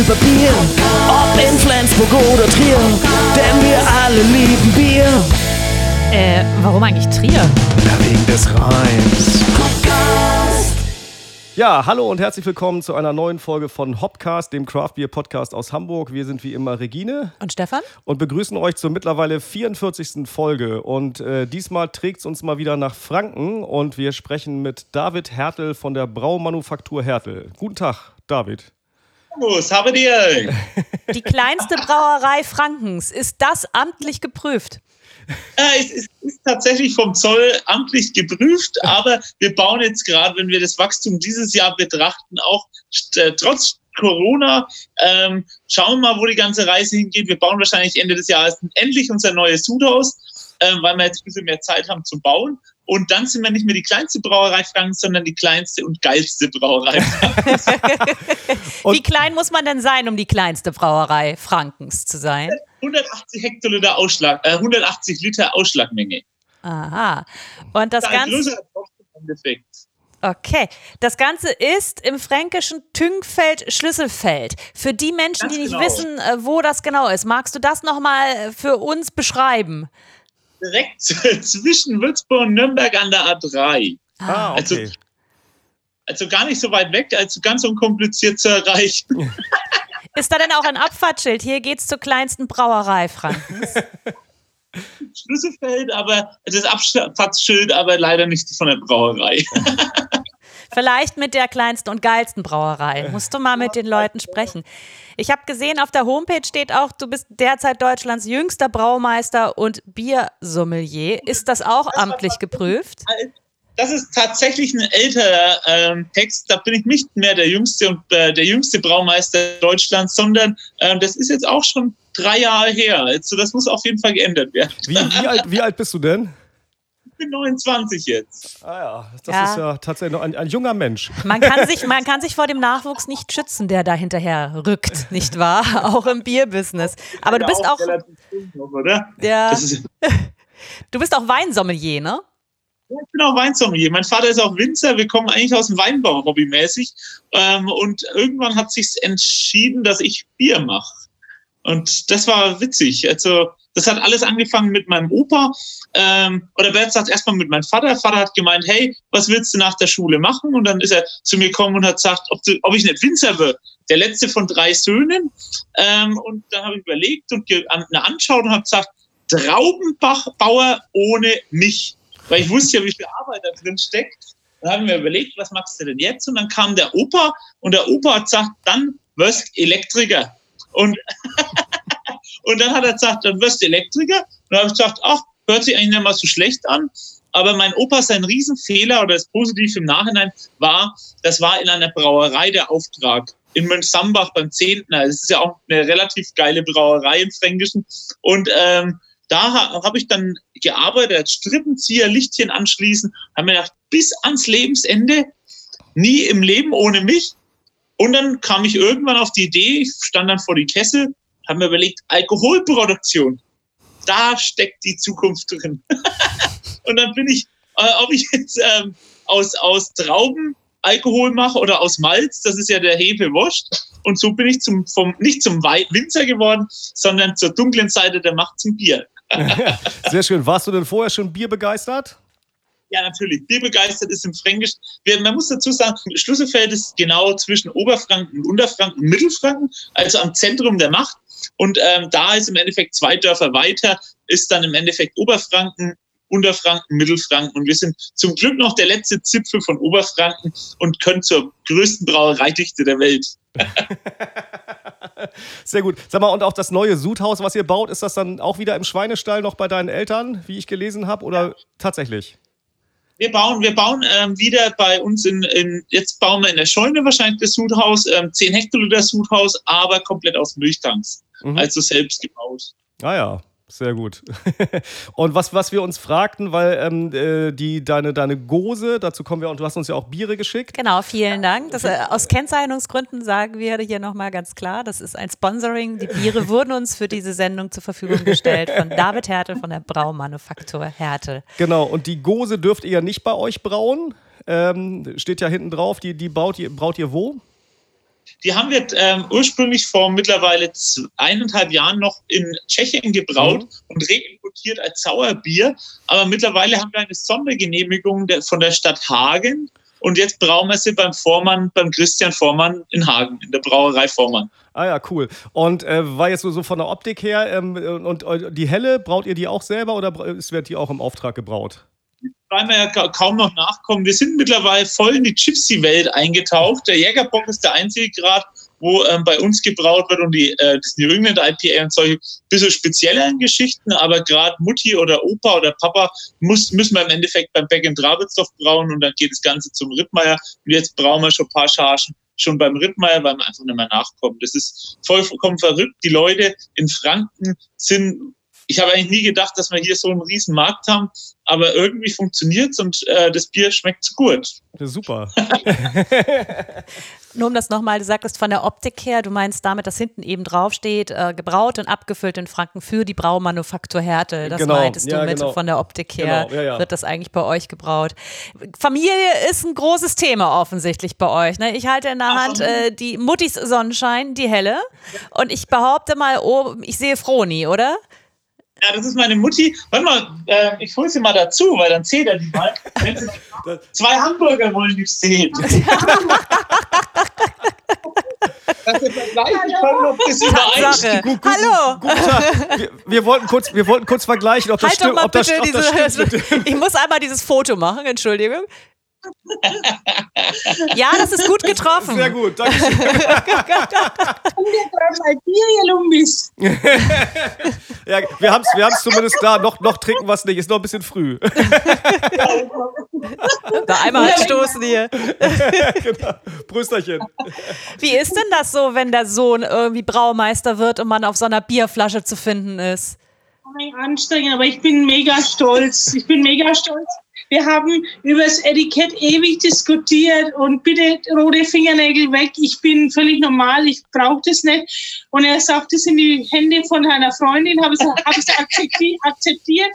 über Bier. Ob in Flensburg oder Trier, denn wir alle lieben Bier. Äh, warum eigentlich Trier? Ja, wegen des Reims. Ja, hallo und herzlich willkommen zu einer neuen Folge von Hopcast, dem Craft Beer Podcast aus Hamburg. Wir sind wie immer Regine. Und Stefan? Und begrüßen euch zur mittlerweile 44. Folge. Und äh, diesmal trägt es uns mal wieder nach Franken und wir sprechen mit David Hertel von der Braumanufaktur Hertel. Guten Tag, David. Was haben ihr? Die kleinste Brauerei Frankens. Ist das amtlich geprüft? Äh, es ist, tatsächlich vom Zoll amtlich geprüft, aber wir bauen jetzt gerade, wenn wir das Wachstum dieses Jahr betrachten, auch äh, trotz Corona, ähm, schauen wir mal, wo die ganze Reise hingeht. Wir bauen wahrscheinlich Ende des Jahres endlich unser neues Sudhaus, äh, weil wir jetzt ein bisschen mehr Zeit haben zum Bauen. Und dann sind wir nicht mehr die kleinste Brauerei Frankens, sondern die kleinste und geilste Brauerei Frankens. Wie klein muss man denn sein, um die kleinste Brauerei Frankens zu sein? 180 Hektoliter Ausschlag, äh, 180 Liter Ausschlagmenge. Aha. Und das, das Ganze. Okay, das Ganze ist im fränkischen Tüngfeld-Schlüsselfeld. Für die Menschen, Ganz die nicht genau. wissen, äh, wo das genau ist, magst du das nochmal für uns beschreiben? Direkt zwischen Würzburg und Nürnberg an der A3. Ah, also, okay. Also, also gar nicht so weit weg, also ganz unkompliziert zu erreichen. Ist da denn auch ein Abfahrtsschild? Hier geht's zur kleinsten Brauerei Frankens. Schlüsselfeld, aber das Abfahrtsschild, aber leider nicht von der Brauerei. Vielleicht mit der kleinsten und geilsten Brauerei. Musst du mal mit den Leuten sprechen. Ich habe gesehen, auf der Homepage steht auch, du bist derzeit Deutschlands jüngster Braumeister und Biersommelier. Ist das auch amtlich geprüft? Das ist tatsächlich ein älterer ähm, Text. Da bin ich nicht mehr der jüngste und äh, der jüngste Braumeister Deutschlands, sondern äh, das ist jetzt auch schon drei Jahre her. Also das muss auf jeden Fall geändert werden. Wie, wie, alt, wie alt bist du denn? Bin 29 jetzt. Ah ja, das ja. ist ja tatsächlich noch ein, ein, junger Mensch. Man kann, sich, man kann sich vor dem Nachwuchs nicht schützen, der da hinterher rückt, nicht wahr? Auch im Bierbusiness. Aber du bist auch. Oder? Ja. Du bist auch Weinsommelier, ne? Ja, ich bin auch Weinsommelier. Mein Vater ist auch Winzer. Wir kommen eigentlich aus dem Weinbau hobbymäßig. Ähm, und irgendwann hat sich entschieden, dass ich Bier mache. Und das war witzig. Also das hat alles angefangen mit meinem Opa. Ähm, oder besser gesagt, erstmal mit meinem Vater. Vater hat gemeint, hey, was willst du nach der Schule machen? Und dann ist er zu mir gekommen und hat gesagt, ob, du, ob ich nicht Winzer wird. Der letzte von drei Söhnen. Ähm, und dann habe ich überlegt und eine anschaut und habe gesagt, Traubenbauer ohne mich. Weil ich wusste ja, wie viel Arbeit da drin steckt. Dann haben wir überlegt, was machst du denn jetzt? Und dann kam der Opa und der Opa hat gesagt, dann wirst Elektriker. Und Und dann hat er gesagt, dann wirst du Elektriker. Und dann habe ich gesagt, ach, hört sich eigentlich nicht mal so schlecht an. Aber mein Opa, sein Riesenfehler oder das Positive im Nachhinein war, das war in einer Brauerei der Auftrag in Mönchsambach beim 10. Das ist ja auch eine relativ geile Brauerei im Fränkischen. Und ähm, da habe ich dann gearbeitet Strippenzieher, Lichtchen anschließen, habe mir gedacht, bis ans Lebensende, nie im Leben ohne mich. Und dann kam ich irgendwann auf die Idee, ich stand dann vor die Kessel haben wir überlegt, Alkoholproduktion. Da steckt die Zukunft drin. und dann bin ich, äh, ob ich jetzt ähm, aus, aus Trauben Alkohol mache oder aus Malz, das ist ja der Hefe wurscht. Und so bin ich zum, vom, nicht zum Winzer geworden, sondern zur dunklen Seite der Macht zum Bier. Sehr schön. Warst du denn vorher schon Bier begeistert? Ja, natürlich. Bierbegeistert ist im Fränkisch. Man muss dazu sagen, Schlüsselfeld ist genau zwischen Oberfranken und Unterfranken und Mittelfranken, also am Zentrum der Macht. Und ähm, da ist im Endeffekt zwei Dörfer weiter, ist dann im Endeffekt Oberfranken, Unterfranken, Mittelfranken. Und wir sind zum Glück noch der letzte Zipfel von Oberfranken und können zur größten Brauereidichte der Welt. Sehr gut. Sag mal, und auch das neue Sudhaus, was ihr baut, ist das dann auch wieder im Schweinestall noch bei deinen Eltern, wie ich gelesen habe, oder ja. tatsächlich? Wir bauen, wir bauen ähm, wieder bei uns in, in, jetzt bauen wir in der Scheune wahrscheinlich das Sudhaus, ähm, 10 Hektoliter Sudhaus, aber komplett aus Milchtanks. Mhm. Also selbst gebaut. Ah ja, sehr gut. und was, was wir uns fragten, weil ähm, äh, die, deine, deine Gose, dazu kommen wir und du hast uns ja auch Biere geschickt. Genau, vielen Dank. Das, äh, aus Kennzeichnungsgründen sagen wir hier nochmal ganz klar, das ist ein Sponsoring. Die Biere wurden uns für diese Sendung zur Verfügung gestellt von David Hertel von der Braumanufaktur Hertel. Genau, und die Gose dürft ihr ja nicht bei euch brauen. Ähm, steht ja hinten drauf, die, die baut ihr, braut ihr wo? Die haben wir ähm, ursprünglich vor mittlerweile eineinhalb Jahren noch in Tschechien gebraut mhm. und reimportiert als Sauerbier. Aber mittlerweile haben wir eine Sondergenehmigung der, von der Stadt Hagen. Und jetzt brauen wir sie beim Vormann, beim Christian Vormann in Hagen, in der Brauerei Vormann. Ah ja, cool. Und äh, war jetzt so, so von der Optik her, ähm, und, und die helle, braut ihr die auch selber oder wird die auch im Auftrag gebraut? Weil wir ja kaum noch nachkommen. Wir sind mittlerweile voll in die Gypsy-Welt eingetaucht. Der Jägerbock ist der einzige Grad, wo ähm, bei uns gebraut wird und die, äh, das New England IPA und solche bisschen spezielleren Geschichten, aber gerade Mutti oder Opa oder Papa muss, müssen wir im Endeffekt beim Beck in Drabitzdorf brauen und dann geht das Ganze zum Rittmeier und jetzt brauen wir schon ein paar Chargen schon beim Rittmeier, weil wir einfach nicht mehr nachkommen. Das ist vollkommen verrückt. Die Leute in Franken sind ich habe eigentlich nie gedacht, dass wir hier so einen riesen Markt haben, aber irgendwie funktioniert es und äh, das Bier schmeckt gut. Ja, super. Nur um das nochmal, du sagtest von der Optik her, du meinst damit, dass hinten eben draufsteht, äh, gebraut und abgefüllt in Franken für die Braumanufaktur Härte. Das genau. meintest du ja, mit genau. von der Optik her, genau. ja, wird das eigentlich bei euch gebraut. Familie ist ein großes Thema offensichtlich bei euch. Ne? Ich halte in der Hand äh, die Muttis Sonnenschein, die helle. Und ich behaupte mal, oh, ich sehe Froni, oder? Ja, das ist meine Mutti. Warte mal, äh, ich hole sie mal dazu, weil dann zählt er die mal. Zwei Hamburger wollen die sehen. dass wir vergleichen können, ob das übereinstimmt. Gut, gut, Hallo! Gut, wir, wir, wollten kurz, wir wollten kurz vergleichen, ob das halt stimmt. Ob das, ob das diese, stimmt. Ich muss einmal dieses Foto machen, Entschuldigung ja, das ist gut getroffen. Sehr gut, danke schön. ja, wir haben es wir zumindest da. Noch, noch trinken wir es nicht. Ist noch ein bisschen früh. da einmal stoßen hier. genau. Prösterchen. Wie ist denn das so, wenn der Sohn irgendwie Braumeister wird und man auf so einer Bierflasche zu finden ist? Anstrengend, aber ich bin mega stolz. Ich bin mega stolz wir haben über das Etikett ewig diskutiert und bitte rote Fingernägel weg. Ich bin völlig normal, ich brauche das nicht. Und er sagt, das sind die Hände von einer Freundin, habe es akzeptiert, akzeptiert.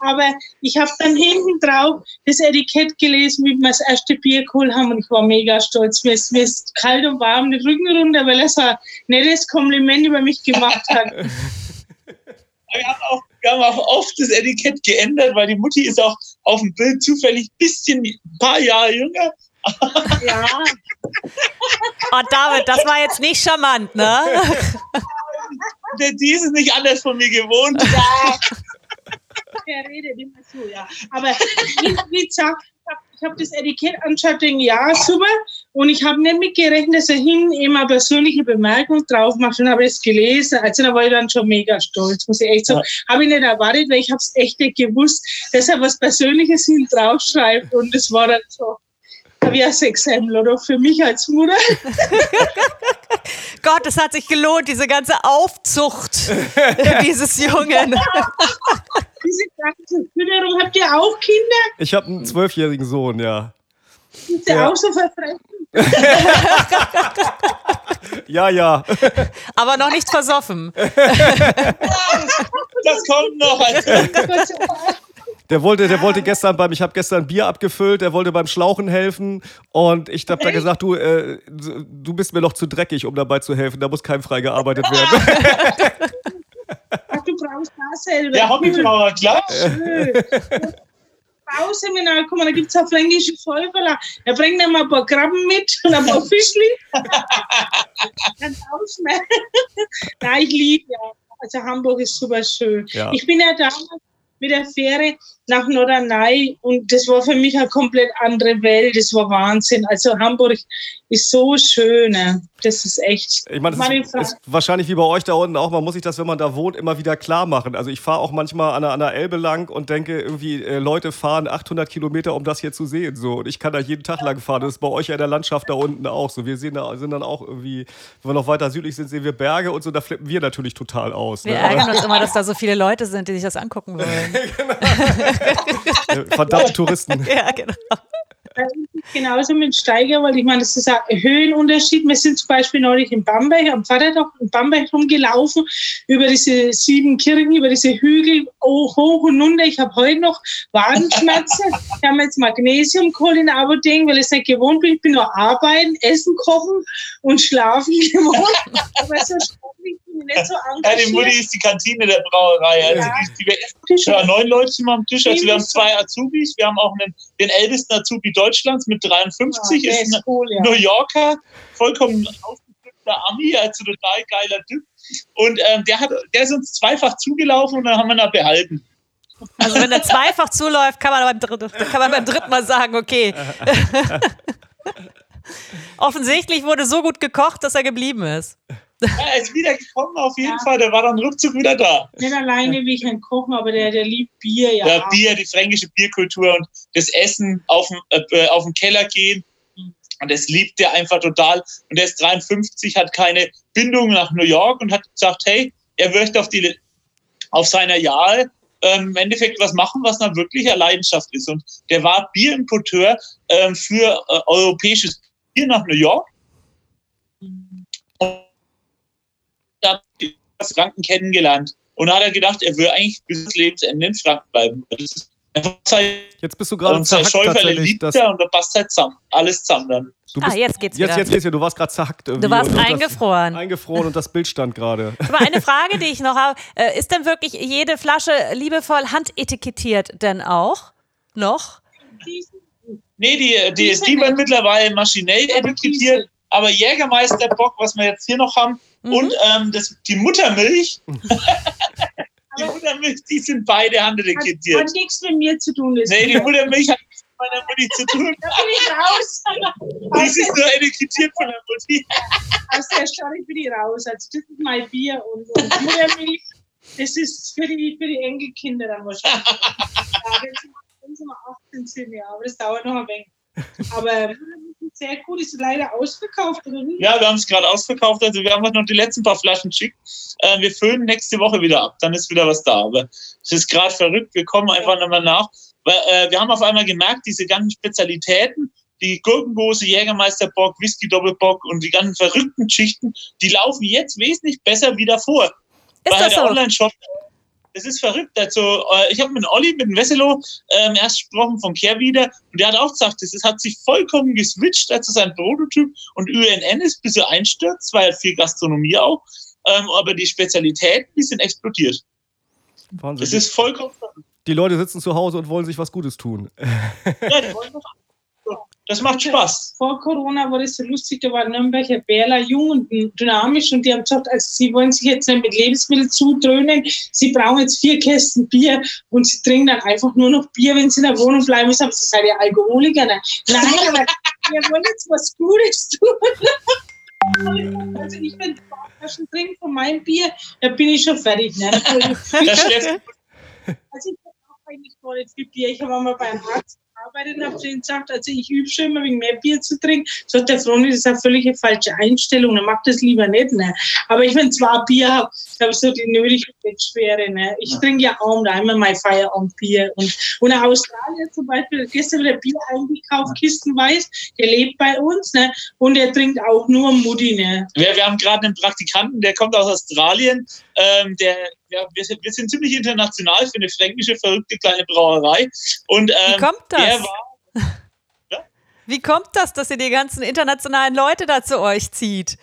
Aber ich habe dann hinten drauf das Etikett gelesen, wie wir das erste Bier geholt haben und ich war mega stolz. Mir ist, mir ist kalt und warm den Rücken runter, weil er so ein nettes Kompliment über mich gemacht hat. wir haben auch, wir haben auch oft das Etikett geändert, weil die Mutti ist auch auf dem Bild zufällig ein bisschen, ein paar Jahre jünger. Ja. Oh, David, das war jetzt nicht charmant, ne? Die ist es nicht anders von mir gewohnt. Ja. Der redet immer so, ja. Aber wie, wie gesagt, ich habe das Etikett angeschaut, denke, ja, super. Und ich habe nicht mitgerechnet, dass er hin immer persönliche Bemerkung drauf macht und habe es gelesen. Also da war ich dann schon mega stolz, muss ich echt sagen. Ja. Habe ich nicht erwartet, weil ich habe es echt nicht gewusst, dass er was Persönliches hin draufschreibt. Und das war dann so wie ein Sexhemmel oder für mich als Mutter. Gott, es hat sich gelohnt, diese ganze Aufzucht dieses Jungen. diese ganze Fütterung. Habt ihr auch Kinder? Ich habe einen zwölfjährigen Sohn, ja. Ist der ja. auch so verfressen? ja, ja. Aber noch nicht versoffen. das kommt noch. Der wollte, der wollte gestern beim, ich habe gestern Bier abgefüllt, der wollte beim Schlauchen helfen und ich habe da gesagt, du, äh, du bist mir noch zu dreckig, um dabei zu helfen, da muss kein frei gearbeitet werden. Das selber. Der Hobbybrauer, klar. Bauseminar, guck mal, da gibt es auch fränkische Völkerler. Er bringt dann mal ein paar Krabben mit und ein paar Fischli. Dann tauschen wir. Ja, ich liebe ja. Also Hamburg ist super schön. Ja. Ich bin ja damals mit der Fähre nach Norderney und das war für mich eine komplett andere Welt. Das war Wahnsinn. Also Hamburg ist so schön. Ne? Das ist echt. Ich meine, das ist, ist, wahrscheinlich wie bei euch da unten auch. Man muss sich das, wenn man da wohnt, immer wieder klar machen. Also ich fahre auch manchmal an der, an der Elbe lang und denke irgendwie, äh, Leute fahren 800 Kilometer, um das hier zu sehen. So. Und ich kann da jeden Tag lang fahren. Das ist bei euch ja in der Landschaft da unten auch so. Wir sehen da, sind dann auch irgendwie, wenn wir noch weiter südlich sind, sehen wir Berge und so. Da flippen wir natürlich total aus. Wir ne? ärgern uns immer, dass da so viele Leute sind, die sich das angucken wollen. genau. Verdammte Touristen. Ja, genau. genauso mit Steiger, weil ich meine, das ist ein Höhenunterschied. Wir sind zum Beispiel neulich in Bamberg, am Vatertag in Bamberg rumgelaufen, über diese sieben Kirchen, über diese Hügel, hoch und runter. Ich habe heute noch Wadenschmerzen. ich habe jetzt Magnesium geholt in Apotheke, weil ich es nicht gewohnt bin. Ich bin nur arbeiten, essen, kochen und schlafen gewohnt. Aber so sportlich nicht so Ja, die Mutti ist die Kantine der Brauerei. Also Ja. die, die, ja, neun Leute sind wir am Tisch. Also wir haben zwei Azubis. Wir haben auch einen, den ältesten Azubi Deutschlands mit 53. Ja, ist ein ist cool, ja. New Yorker, vollkommen ausgedrückter Ami, also total geiler Typ. Und ähm, der, hat, der ist uns zweifach zugelaufen und dann haben wir ihn da behalten. Also wenn er zweifach zuläuft, kann man beim dritten, kann man beim dritten Mal sagen, okay. Offensichtlich wurde so gut gekocht, dass er geblieben ist. Er ist wieder gekommen auf jeden Ja. Fall. Der war dann ruckzuck wieder da. Nicht alleine wie ich ein Kochen, aber der, der liebt Bier, ja. Ja. Bier, die fränkische Bierkultur und das Essen auf den, äh, auf den Keller gehen. Und das liebt er einfach total. Und er ist 53, hat keine Bindung nach New York und hat gesagt, hey, er möchte auf, die, auf seiner Jahre ähm, im Endeffekt was machen, was dann wirklich eine Leidenschaft ist. Und der war Bierimporteur ähm, für äh, europäisches Bier nach New York. Und hat Franken kennengelernt. Und hat er gedacht, er will eigentlich bis zum Lebensende in Franken bleiben. Das sein, Jetzt bist du gerade und zerhackt Schäuferle tatsächlich. liebt Das, er und da passt halt zusammen. Alles zusammen dann. du Ah, bist, jetzt geht's jetzt, wieder. jetzt geht's wieder. Du warst gerade zerhackt irgendwie. Du warst und- und das- eingefroren. Eingefroren und das Bild stand gerade. Aber eine Frage, die ich noch habe, äh, ist denn wirklich jede Flasche liebevoll handetikettiert denn auch? Noch? Nee, die, die, die, Diese werden mittlerweile maschinell etikettiert. Aber Jägermeister Bock, was wir jetzt hier noch haben, Mhm. und ähm, das, die Muttermilch, die Muttermilch, die sind beide Hat, handetikettiert. hat nichts mit mir zu tun. Das Nee, die Muttermilch hat nichts mit meiner Mutti zu tun. da bin ich raus. Die ist nur etikettiert von der Mutti. Aus der Story bin ich raus. Also das ist mein Bier und, und Muttermilch. Das ist für die, für die Enkelkinder dann wahrscheinlich. ja, wenn, sie mal, wenn sie mal 18 sind, ja. Aber das dauert noch ein wenig. Aber sehr gut. Ist leider ausverkauft, oder nicht? Ja, wir haben es gerade ausverkauft. Also wir haben noch die letzten paar Flaschen geschickt. Äh, wir füllen nächste Woche wieder ab. Dann ist wieder was da. Aber es ist gerade verrückt. Wir kommen einfach nochmal nach. Weil, äh, wir haben auf einmal gemerkt, diese ganzen Spezialitäten, die Gurkengose, Jägermeisterbock, Whisky-Doppelbock und die ganzen verrückten Geschichten, die laufen jetzt wesentlich besser wie davor. Ist weil das der so? Online-Shop, das ist verrückt. Also, äh, ich habe mit Olli, mit dem Wesselo ähm, erst gesprochen von Kehrwieder und der hat auch gesagt, ist, hat sich vollkommen geswitcht, also sein Prototyp und ÜNN ist ein bisschen einstürzt, weil viel Gastronomie auch. Ähm, aber die Spezialitäten, die sind explodiert. Wahnsinn. Das ist vollkommen verrückt. die Leute sitzen zu Hause und wollen sich was Gutes tun. Ja, die wollen doch- das macht Spaß. Vor Corona war das so lustig, da war Nürnberger Bärler jung und dynamisch und die haben gesagt, also sie wollen sich jetzt nicht mit Lebensmitteln zudröhnen, sie brauchen jetzt vier Kästen Bier und sie trinken dann einfach nur noch Bier, wenn sie in der Wohnung bleiben. Ich sage, das seid ihr Alkoholiker? Ne? Nein, aber wir wollen jetzt was Gutes tun. Also ich bin Flaschen trinken von meinem Bier, da bin ich schon fertig. Ne? Das schläft Also ich habe auch eigentlich gar nicht viel Bier. Ich habe einmal beim Arzt gearbeitet und habe zu ihm gesagt, also ich übe schon immer wegen mehr Bier zu trinken. Sagt der Freund, das ist eine völlig falsche Einstellung, er macht das lieber nicht. Ne? Aber ich, wenn zwar Bier habe, habe ich so die nötige Bettschwere. Ne? Ich trinke ja auch einmal mein Feierabendbier. Und, und in Australien zum Beispiel, hat gestern wieder Bier eingekauft, kistenweiß, der lebt bei uns ne? und er trinkt auch nur Mutti. Ne? Wir, wir haben gerade einen Praktikanten, der kommt aus Australien. Ähm, der, ja, wir, sind, wir sind ziemlich international für eine fränkische, verrückte kleine Brauerei. Und Wie ähm, kommt der das? war, Wie kommt das, dass ihr die ganzen internationalen Leute da zu euch zieht?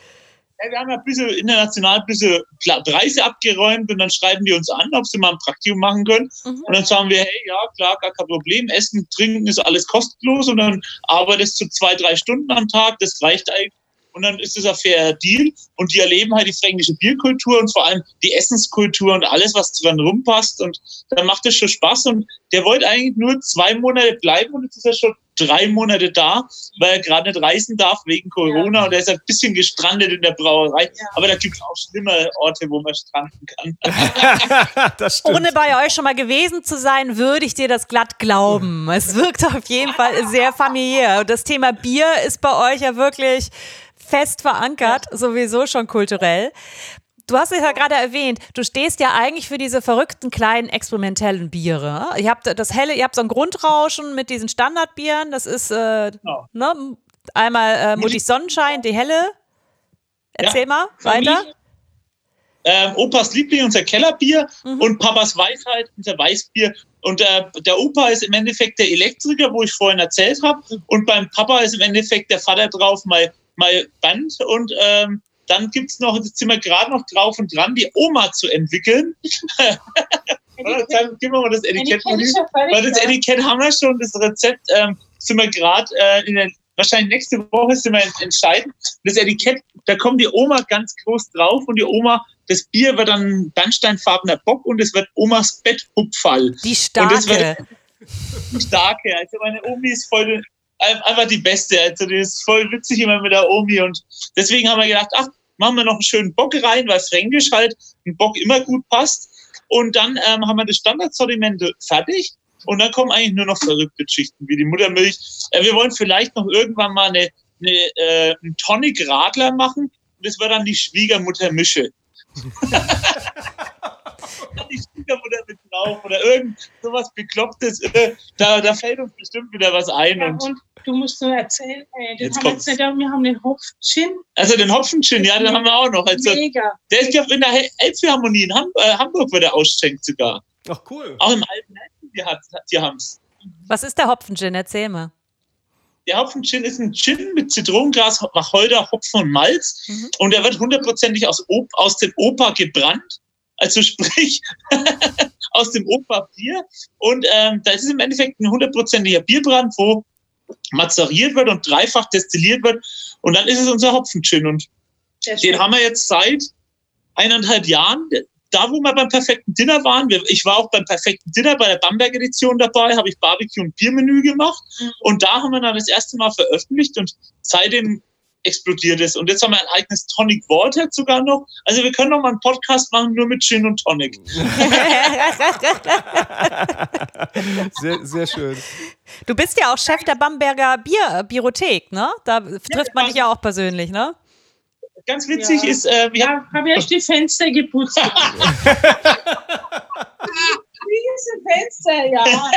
ja, wir haben ja ein bisschen international ein bisschen Preise abgeräumt und dann schreiben die uns an, ob sie mal ein Praktikum machen können. Mhm. Und dann sagen wir, hey, ja, klar, gar kein Problem. Essen, trinken ist alles kostenlos und dann arbeitest du zwei, drei Stunden am Tag. Das reicht eigentlich. Und dann ist es ein fairer Deal. Und die erleben halt die fränkische Bierkultur und vor allem die Essenskultur und alles, was dran rumpasst. Und dann macht es schon Spaß. Und der wollte eigentlich nur zwei Monate bleiben und jetzt ist er schon drei Monate da, weil er gerade nicht reisen darf wegen Corona. Und er ist ein bisschen gestrandet in der Brauerei. Ja. Aber da gibt es auch schlimmere Orte, wo man stranden kann. Ohne bei euch schon mal gewesen zu sein, würde ich dir das glatt glauben. Es wirkt auf jeden Fall sehr familiär. Und das Thema Bier ist bei euch ja wirklich fest verankert, sowieso schon kulturell. Du hast es ja gerade erwähnt, du stehst ja eigentlich für diese verrückten kleinen experimentellen Biere. Ihr habt das helle, ihr habt so ein Grundrauschen mit diesen Standardbieren. Das ist äh, Genau. ne, einmal äh, Mutti Sonnenschein, die helle. Erzähl Ja, mal Familie. Ähm, Opas Liebling, unser Kellerbier Mhm. und Papas Weisheit, unser Weißbier. Und äh, der Opa ist im Endeffekt der Elektriker, wo ich vorhin erzählt habe. Und beim Papa ist im Endeffekt der Vater drauf, mein, mein Band. Und ähm, dann gibt's noch, jetzt sind wir gerade noch drauf und dran, die Oma zu entwickeln. Dann geben wir mal das Etikett. Etikett Weil das. Etikett haben wir schon, das Rezept ähm, sind wir gerade äh, in der, wahrscheinlich nächste Woche sind wir ent- entscheiden. Das Etikett, da kommt die Oma ganz groß drauf und die Oma, das Bier wird dann bernsteinfarbener Bock und es wird Omas Betthupfall. Die Und das starke. Die starke. Also meine Omi ist voll ein- einfach die beste. Also die ist voll witzig immer mit der Omi und deswegen haben wir gedacht, ach, machen wir noch einen schönen Bock rein, weil Fränkisch halt ein Bock immer gut passt. Und dann ähm, haben wir das Standardsortiment fertig. Und dann kommen eigentlich nur noch verrückte Geschichten wie die Muttermilch. Äh, wir wollen vielleicht noch irgendwann mal eine, eine, äh, einen Tonic Radler machen. Und das wird dann die Schwiegermuttermische. Die mit drauf oder irgend sowas Beklopptes. Äh, da, da fällt uns bestimmt wieder was ein. Ja, Und und du musst nur erzählen, äh, den Jetzt haben jetzt nicht, wir haben den Hopf-Gin. also den Hopfengin, ja, den haben wir auch noch. Also, Mega. der ist ja in der Elbphilharmonie in Ham äh, Hamburg, wird er ausschenkt sogar. Ach, cool. Auch im alten Elben, die, hat, die haben's. Was ist der Hopfengin? Erzähl mal. Der Hopfen-Gin ist ein Gin mit Zitronengras, Wacholder, Hopfen und Malz. Mhm. Und der wird hundertprozentig aus, aus dem Opa gebrannt. Also sprich, aus dem Opa-Bier. Und ähm, da ist es im Endeffekt ein hundertprozentiger Bierbrand, wo mazeriert wird und dreifach destilliert wird. Und dann ist es unser Hopfen-Gin. Und den haben wir jetzt seit eineinhalb Jahren. Da, wo wir beim perfekten Dinner waren, ich war auch beim perfekten Dinner bei der Bamberg-Edition dabei, habe ich Barbecue und Biermenü gemacht. Mhm. Und da haben wir dann das erste Mal veröffentlicht und seitdem explodiert es. Und jetzt haben wir ein eigenes Tonic Water sogar noch. Also wir können noch mal einen Podcast machen, nur mit Gin und Tonic. Sehr, sehr schön. Du bist ja auch Chef der Bamberger Bier Biothek, ne? Da trifft man dich ja auch persönlich, ne? Ganz witzig Ja. ist, äh, wir haben Ja, habe erst die Fenster geputzt. Riesen Fenster, ja.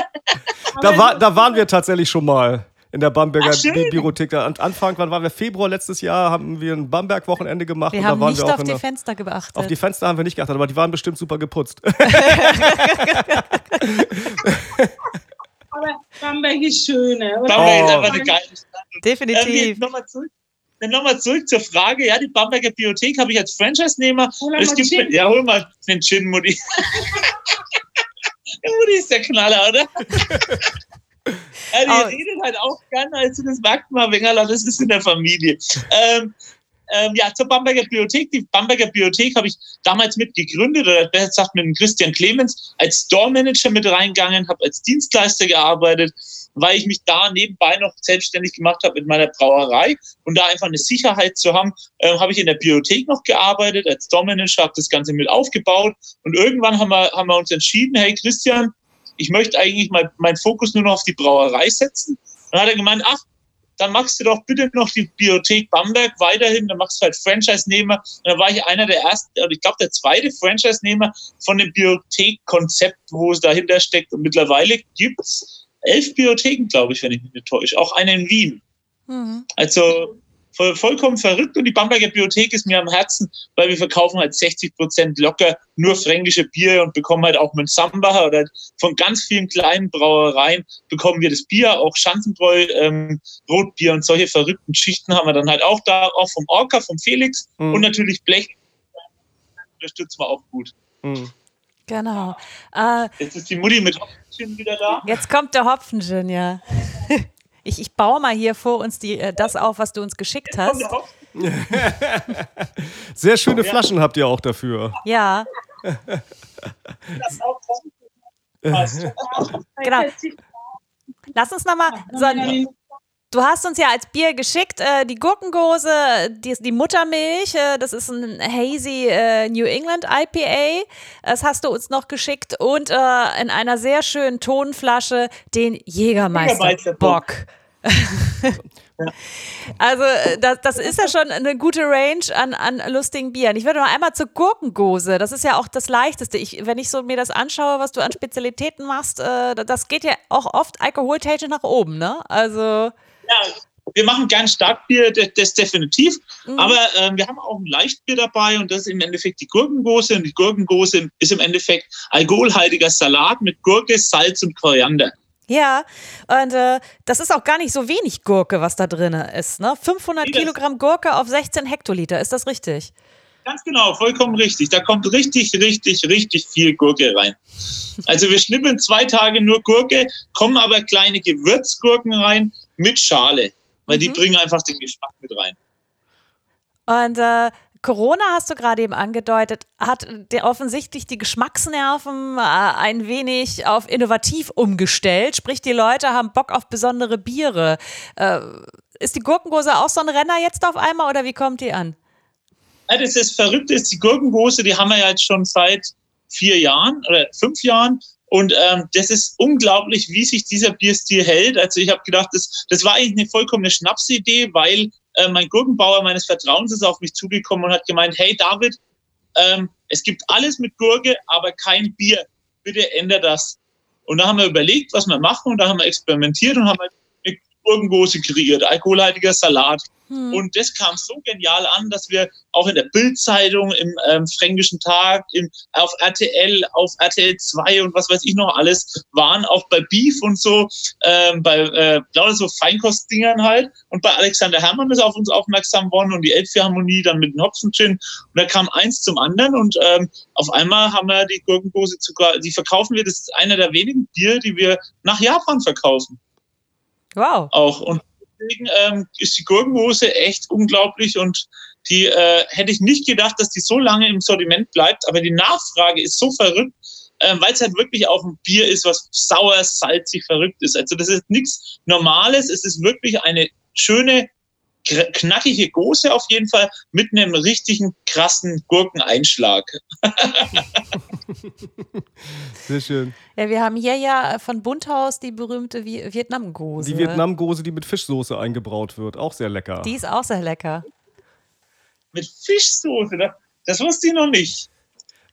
Da, war, da waren wir tatsächlich schon mal in der Bamberger Ach, schön. Bi- Biothek. Da An- Anfang, wann waren wir? Februar letztes Jahr haben wir ein Bamberg-Wochenende gemacht. Wir und haben da waren nicht wir auch auf die der, Fenster geachtet. Auf die Fenster haben wir nicht geachtet, aber die waren bestimmt super geputzt. Aber Bamberg ist schöner. oder? Bamberg ist Oh. einfach eine geile Stadt. Definitiv. Ähm, Nochmal zurück, dann nochmal zurück zur Frage. Ja, die Bamberger Biothek habe ich als Franchise-Nehmer. Hol mal Es gibt, Gin. ja, hol mal den Gin, Mutti. Der Mutti ist der Knaller, oder? Ja, die Oh. redet halt auch gerne, also das merkt man, Wengerler, das ist in der Familie. Ähm, ähm, ja, zur Bamberger Bibliothek. Die Bamberger Bibliothek habe ich damals mit gegründet, oder besser gesagt mit dem Christian Clemens, als Store Manager mit reingegangen, habe als Dienstleister gearbeitet, weil ich mich da nebenbei noch selbstständig gemacht habe mit meiner Brauerei und da einfach eine Sicherheit zu haben, ähm, habe ich in der Bibliothek noch gearbeitet als Manager, habe das Ganze mit aufgebaut und irgendwann haben wir, haben wir uns entschieden, hey Christian, ich möchte eigentlich mal meinen Fokus nur noch auf die Brauerei setzen. Dann hat er gemeint, ach, dann machst du doch bitte noch die Bibliothek Bamberg weiterhin, dann machst du halt Franchise-Nehmer. Und dann war ich einer der ersten, oder ich glaube der zweite Franchise-Nehmer von dem Bibliothek-Konzept, wo es dahinter steckt. Und mittlerweile gibt's elf Bibliotheken, glaube ich, wenn ich mich nicht täusche. Auch eine in Wien. Mhm. Also voll, vollkommen verrückt und die Bamberger Bibliothek ist mir am Herzen, weil wir verkaufen halt 60 Prozent locker nur fränkische Bier und bekommen halt auch mit Sambacher oder von ganz vielen kleinen Brauereien bekommen wir das Bier, auch Schanzenbräu, ähm, Rotbier und solche verrückten Schichten haben wir dann halt auch da, auch vom Orca, vom Felix Mhm. und natürlich Blech unterstützen wir auch gut. Mhm. Genau. Äh, Jetzt ist die Mutti mit Hopfchen wieder da. jetzt kommt der Hopfengin, ja. Ich, ich baue mal hier vor uns die, äh, das auf, was du uns geschickt hast. Der Hopfen? Sehr schöne Ja. Flaschen habt ihr auch dafür. Ja, Das auch passt. Genau. lass uns nochmal. So, du hast uns ja als Bier geschickt äh, die Gurkengose, die, die Muttermilch, äh, das ist ein Hazy äh, New England IPA. Das hast du uns noch geschickt und äh, in einer sehr schönen Tonflasche den Jägermeister. Bock. Also äh, das, das ist ja schon eine gute Range an, an lustigen Bieren. Ich würde noch einmal zur Gurkengose. Das ist ja auch das Leichteste. Ich, wenn ich so mir das anschaue, was du an Spezialitäten machst, äh, das geht ja auch oft alkoholtechnisch nach oben, ne? Also ja, wir machen gern Starkbier, das, definitiv. Mhm. Aber äh, wir haben auch ein Leichtbier dabei und das ist im Endeffekt die Gurkengose. Und die Gurkengose ist im Endeffekt alkoholhaltiger Salat mit Gurke, Salz und Koriander. Ja, und äh, das ist auch gar nicht so wenig Gurke, was da drin ist. Ne? 500 Kilogramm Gurke auf 16 Hektoliter, ist das richtig? Ganz genau, vollkommen richtig. Da kommt richtig, richtig, richtig viel Gurke rein. Also wir schnippeln zwei Tage nur Gurke, kommen aber kleine Gewürzgurken rein mit Schale, weil mhm. die bringen einfach den Geschmack mit rein. Und äh, Corona hast du gerade eben angedeutet, hat offensichtlich die Geschmacksnerven äh, ein wenig auf innovativ umgestellt. Sprich, die Leute haben Bock auf besondere Biere. Äh, ist die Gurkengose auch so ein Renner jetzt auf einmal oder wie kommt die an? Ja, das ist verrückt, ist die Gurkengose, die haben wir ja jetzt schon seit vier Jahren oder fünf Jahren. Und ähm, das ist unglaublich, wie sich dieser Bierstil hält. Also ich habe gedacht, das, das war eigentlich eine vollkommene Schnapsidee, weil äh, mein Gurkenbauer meines Vertrauens ist auf mich zugekommen und hat gemeint, hey David, ähm, es gibt alles mit Gurke, aber kein Bier. Bitte ändere das. Und da haben wir überlegt, was wir machen und da haben wir experimentiert und haben eine Gurkengose kreiert, alkoholhaltiger Salat. Hm. Und das kam so genial an, dass wir auch in der Bildzeitung, im ähm, Fränkischen Tag, im, auf RTL, auf RTL 2 und was weiß ich noch alles waren, auch bei Beef und so, ähm, bei äh, lauter so Feinkostdingern halt. Und bei Alexander Herrmann ist auf uns aufmerksam worden und die Elbphilharmonie dann mit dem Hopfengin. Und da kam eins zum anderen und ähm, auf einmal haben wir die Gurkengose sogar, die verkaufen wir, das ist einer der wenigen Bier, die wir nach Japan verkaufen. Wow. Auch. Und deswegen ähm, ist die Gurkenhose echt unglaublich und die äh, hätte ich nicht gedacht, dass die so lange im Sortiment bleibt. Aber die Nachfrage ist so verrückt, äh, weil es halt wirklich auch ein Bier ist, was sauer, salzig, verrückt ist. Also das ist nichts Normales. Es ist wirklich eine schöne, knackige Gose auf jeden Fall mit einem richtigen krassen Gurkeneinschlag. Sehr schön. Ja, wir haben hier ja von Bunthaus die berühmte Vietnam-Gose. Die Vietnam-Gose, die mit Fischsoße eingebraut wird. Auch sehr lecker. Die ist auch sehr lecker. Mit Fischsoße? Das wusste ich noch nicht.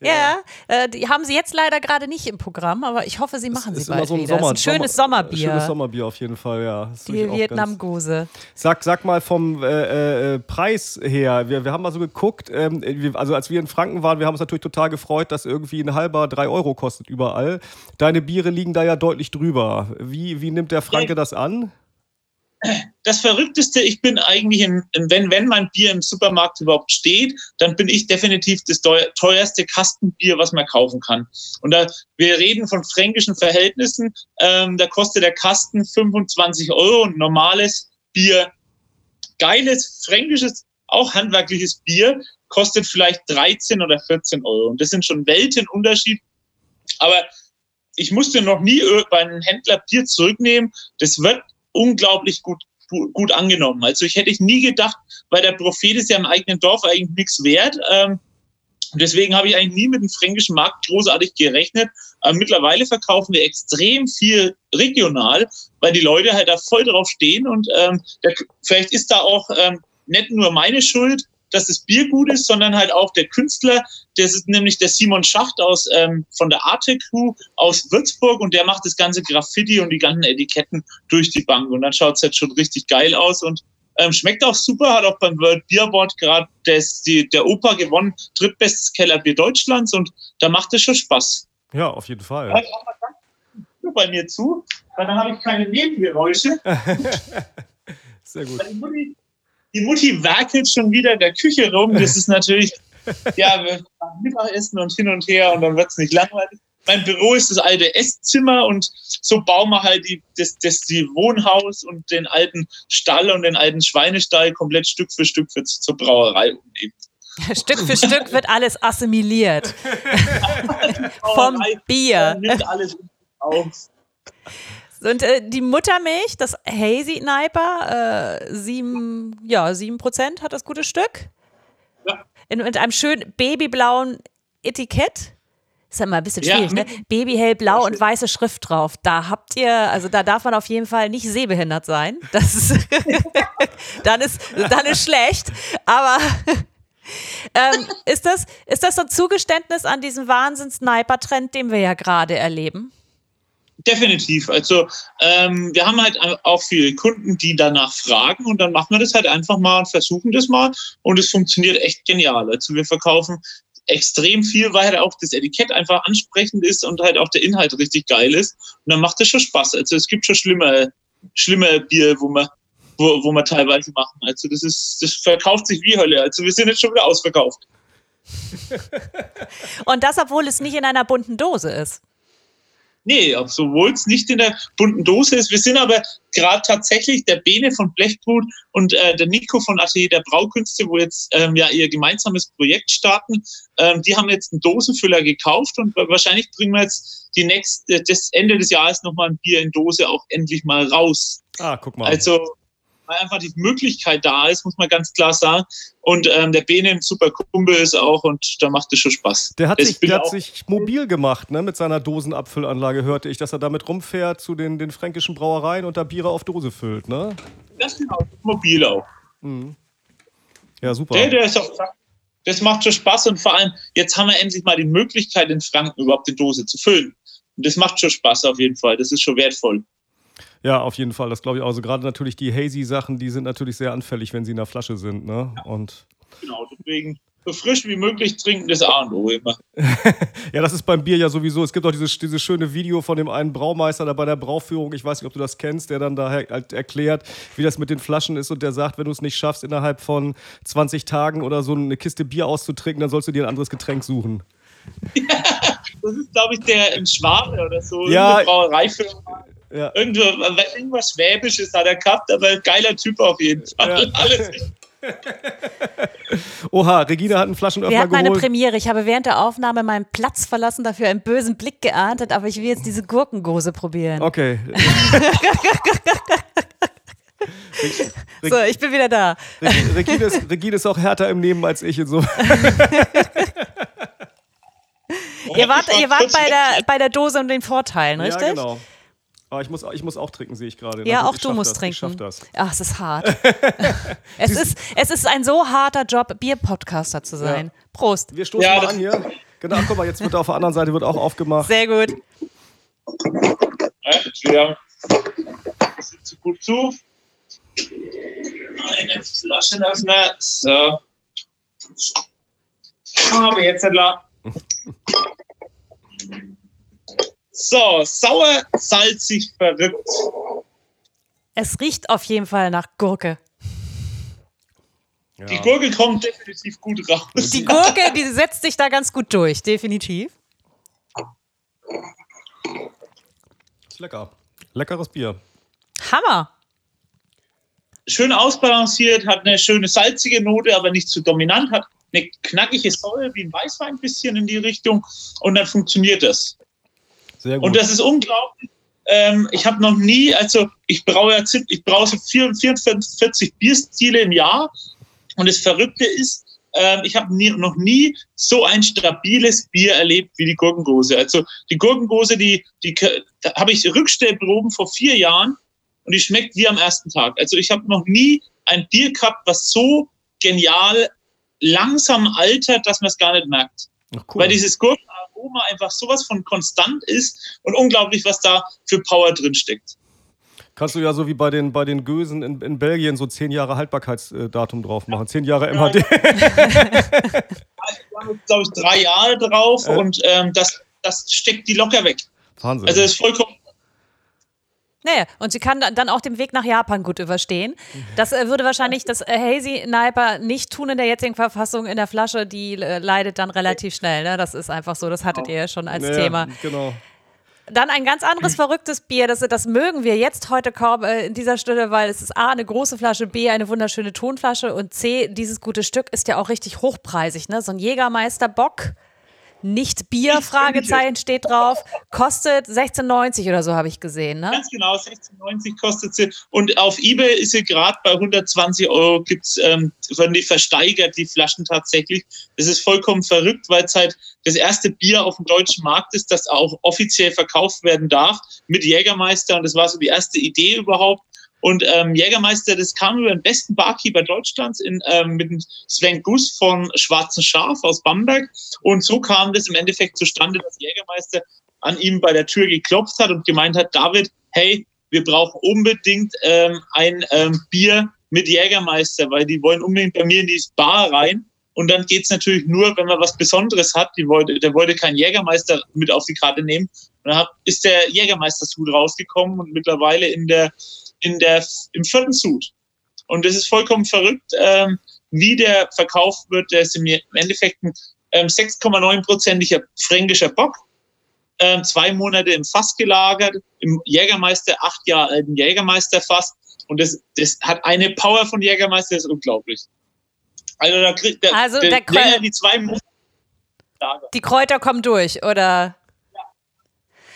Ja, äh, die haben sie jetzt leider gerade nicht im Programm, aber ich hoffe, sie machen sie bald so ein wieder. Sommer, ist ein schönes Sommer, Sommerbier. Schönes Sommerbier auf jeden Fall, ja. Das die Vietnam-Gose. Sag, sag mal vom äh, äh, Preis her, wir, wir haben mal so geguckt, ähm, wir, also als wir in Franken waren, wir haben uns natürlich total gefreut, dass irgendwie ein halber drei Euro kostet überall. Deine Biere liegen da ja deutlich drüber. Wie, wie nimmt der Franke das an? Das Verrückteste, ich bin eigentlich, im, wenn, wenn mein Bier im Supermarkt überhaupt steht, dann bin ich definitiv das teuerste Kastenbier, was man kaufen kann. Und da, wir reden von fränkischen Verhältnissen, ähm, da kostet der Kasten 25 Euro und normales Bier, geiles, fränkisches, auch handwerkliches Bier, kostet vielleicht 13 oder 14 Euro. Und das sind schon Weltenunterschied. Aber ich musste noch nie bei einem Händler Bier zurücknehmen. Das wird unglaublich gut, gut angenommen. Also ich hätte ich nie gedacht, weil der Prophet ist ja im eigenen Dorf eigentlich nichts wert. Ähm, deswegen habe ich eigentlich nie mit dem fränkischen Markt großartig gerechnet. Aber mittlerweile verkaufen wir extrem viel regional, weil die Leute halt da voll drauf stehen. Und ähm, der, vielleicht ist da auch ähm, nicht nur meine Schuld, dass das Bier gut ist, sondern halt auch der Künstler. Das ist nämlich der Simon Schacht aus, ähm, von der Arte Crew aus Würzburg und der macht das ganze Graffiti und die ganzen Etiketten durch die Bank. Und dann schaut es jetzt schon richtig geil aus und ähm, schmeckt auch super, hat auch beim World Beer Award gerade der Opa gewonnen, drittbestes Kellerbier Deutschlands und da macht es schon Spaß. Ja, auf jeden Fall. Ja, bei mir zu, weil dann habe ich keine Nebengeräusche. Sehr gut. Die Mutti, die Mutti werkelt schon wieder in der Küche rum. Das ist natürlich, ja, wir machen Mittagessen und hin und her und dann wird es nicht langweilig. Mein Büro ist das alte Esszimmer und so bauen wir halt die, das, das die Wohnhaus und den alten Stall und den alten Schweinestall komplett Stück für Stück für, zur Brauerei umnehmen. Stück für Stück wird alles assimiliert. Vom Bier. Nimmt alles auf. Und äh, die Muttermilch, das Hazy Sniper, äh, sieben, ja, sieben Prozent hat das gute Stück. Ja. In, mit einem schönen babyblauen Etikett. ist ja immer ein bisschen Ja, schwierig, ne? mit- Baby hellblau und weiße Schrift drauf. Da habt ihr, also da darf man auf jeden Fall nicht sehbehindert sein. Das ist, dann ist, dann ist schlecht. Aber ähm, ist das, ist das so ein Zugeständnis an diesen Wahnsinn-Sniper-Trend, den wir ja gerade erleben? Definitiv. Also ähm, wir haben halt auch viele Kunden, die danach fragen und dann machen wir das halt einfach mal und versuchen das mal und es funktioniert echt genial. Also wir verkaufen extrem viel, weil halt auch das Etikett einfach ansprechend ist und halt auch der Inhalt richtig geil ist und dann macht es schon Spaß. Also es gibt schon schlimme, schlimme Bier, wo man wo, wo man teilweise machen. Also das ist, das verkauft sich wie Hölle. Also wir sind jetzt schon wieder ausverkauft. Und das, obwohl es nicht in einer bunten Dose ist. Nee, obwohl es nicht in der bunten Dose ist. Wir sind aber gerade tatsächlich der Bene von Blechbrut und äh, der Nico von Atelier der Braukünste, wo jetzt ähm, ja ihr gemeinsames Projekt starten. Ähm, die haben jetzt einen Dosenfüller gekauft und wa- wahrscheinlich bringen wir jetzt die nächste, das Ende des Jahres nochmal ein Bier in Dose auch endlich mal raus. Ah, guck mal. Also weil einfach die Möglichkeit da ist, muss man ganz klar sagen. Und ähm, der Bene ein super Kumpel ist auch und da macht es schon Spaß. Der hat, Ich sich, der hat sich mobil gemacht, ne, mit seiner Dosenabfüllanlage, hörte ich, dass er damit rumfährt zu den, den fränkischen Brauereien und da Biere auf Dose füllt, ne? Das genau, mobil auch. Ja, super. Der, der ist auch, das macht schon Spaß und vor allem, jetzt haben wir endlich mal die Möglichkeit, in Franken überhaupt die Dose zu füllen. Und das macht schon Spaß auf jeden Fall. Das ist schon wertvoll. Ja, auf jeden Fall, das glaube ich auch. Also gerade natürlich die Hazy-Sachen, die sind natürlich sehr anfällig, wenn sie in der Flasche sind, ne? Und Genau, deswegen so frisch wie möglich trinken, das A und O immer. ja, das ist beim Bier ja sowieso. Es gibt auch dieses, dieses schöne Video von dem einen Braumeister da bei der Brauführung, ich weiß nicht, ob du das kennst, der dann da halt erklärt, wie das mit den Flaschen ist und der sagt, wenn du es nicht schaffst, innerhalb von 20 Tagen oder so eine Kiste Bier auszutrinken, dann sollst du dir ein anderes Getränk suchen. Das ist, glaube ich, der in Schwabe oder so. Ja. Brauereifirma. Ja. Irgendwo, irgendwas Schwäbisches hat er gehabt, aber geiler Typ auf jeden Fall. Ja. Alles Oha, Regina hat einen Flaschenöffner Wir hatten eine geholt. Premiere. Ich habe während der Aufnahme meinen Platz verlassen, dafür einen bösen Blick geahndet, aber ich will jetzt diese Gurkengose probieren. Okay. So, ich bin wieder da. Regi- Regine ist, Regine ist auch härter im Nehmen als ich. So. Ihr wart, ihr wart bei, der, bei der Dose und den Vorteilen, richtig? Ja, genau. Aber ich muss, ich muss auch trinken, sehe ich gerade. Ja, Na gut, auch du musst das, trinken. Ich schaff das. Ach, es ist hart. es, ist, es ist ein so harter Job, Bier-Podcaster zu sein. Ja. Prost. Wir stoßen Ja, mal an hier. Genau, guck mal, jetzt wird auf der anderen Seite wird auch aufgemacht. Sehr gut. Ja, zu gut zu. Eine Flaschenöffner. So. Aber jetzt la. So, sauer, salzig, verrückt. Es riecht auf jeden Fall nach Gurke. Ja. Die Gurke kommt definitiv gut raus. Die Gurke, die setzt sich da ganz gut durch, definitiv. Ist lecker. Leckeres Bier. Hammer. Schön ausbalanciert, hat eine schöne salzige Note, aber nicht zu dominant, hat eine knackige Säure wie ein Weißwein ein bisschen in die Richtung und dann funktioniert das. Sehr gut. Und das ist unglaublich. Ähm, ich habe noch nie, also ich braue ja ich brauche so 44 Bierstile im Jahr. Und das Verrückte ist, ähm, ich habe noch nie so ein stabiles Bier erlebt wie die Gurkengose. Also die Gurkengose, die, die habe ich Rückstellproben vor vier Jahren und die schmeckt wie am ersten Tag. Also ich habe noch nie ein Bier gehabt, was so genial langsam altert, dass man es gar nicht merkt. Ach, cool. Weil dieses Gurkenaroma einfach sowas von konstant ist und unglaublich, was da für Power drin steckt. Kannst du ja so wie bei den, bei den Gösen in, in Belgien so zehn Jahre Haltbarkeitsdatum drauf machen. Zehn Jahre MHD. Jetzt, glaube ich, drei Jahre drauf Ja. und ähm, das, das steckt die locker weg. Wahnsinn. Also das ist vollkommen. Naja, und sie kann dann auch den Weg nach Japan gut überstehen. Das äh, würde wahrscheinlich das äh, Hazy Sniper nicht tun in der jetzigen Verfassung in der Flasche. Die äh, leidet dann relativ schnell. Ne? Das ist einfach so. Das hattet ihr ja schon als ja, Thema. Genau. Dann ein ganz anderes verrücktes Bier. Das, das mögen wir jetzt heute kaum äh, in dieser Stunde, weil es ist A, eine große Flasche, B, eine wunderschöne Tonflasche und C, dieses gute Stück ist ja auch richtig hochpreisig. Ne? So ein Jägermeister Bock nicht Bier, Fragezeichen steht drauf, kostet 16,90 oder so habe ich gesehen, ne? Ganz genau, 16,90 kostet sie. Und auf Ebay ist sie gerade bei 120 Euro, gibt's, ähm, werden die versteigert, die Flaschen tatsächlich. Das ist vollkommen verrückt, weil es halt das erste Bier auf dem deutschen Markt ist, das auch offiziell verkauft werden darf mit Jägermeister. Und das war so die erste Idee überhaupt. Und ähm, Jägermeister, das kam über den besten Barkeeper Deutschlands in, ähm, mit Sven Guss von Schwarzen Schaf aus Bamberg. Und so kam das im Endeffekt zustande, dass Jägermeister an ihm bei der Tür geklopft hat und gemeint hat, David, hey, wir brauchen unbedingt ähm, ein ähm, Bier mit Jägermeister, weil die wollen unbedingt bei mir in die Bar rein. Und dann geht's natürlich nur, wenn man was Besonderes hat. Die wollte, der wollte keinen Jägermeister mit auf die Karte nehmen. Und dann ist der Jägermeister-Sud rausgekommen und mittlerweile in der in der, im vierten Suit. Und das ist vollkommen verrückt, ähm, wie der verkauft wird. Der ist im Endeffekt ein ähm, 6,9-prozentiger fränkischer Bock, ähm, zwei Monate im Fass gelagert, im Jägermeister, acht Jahre alten Jägermeisterfass. Und das, das hat eine Power von Jägermeister, das ist unglaublich. Also, da kriegt der, also der, der die zwei Monate. Die Kräuter kommen durch, oder? Ja,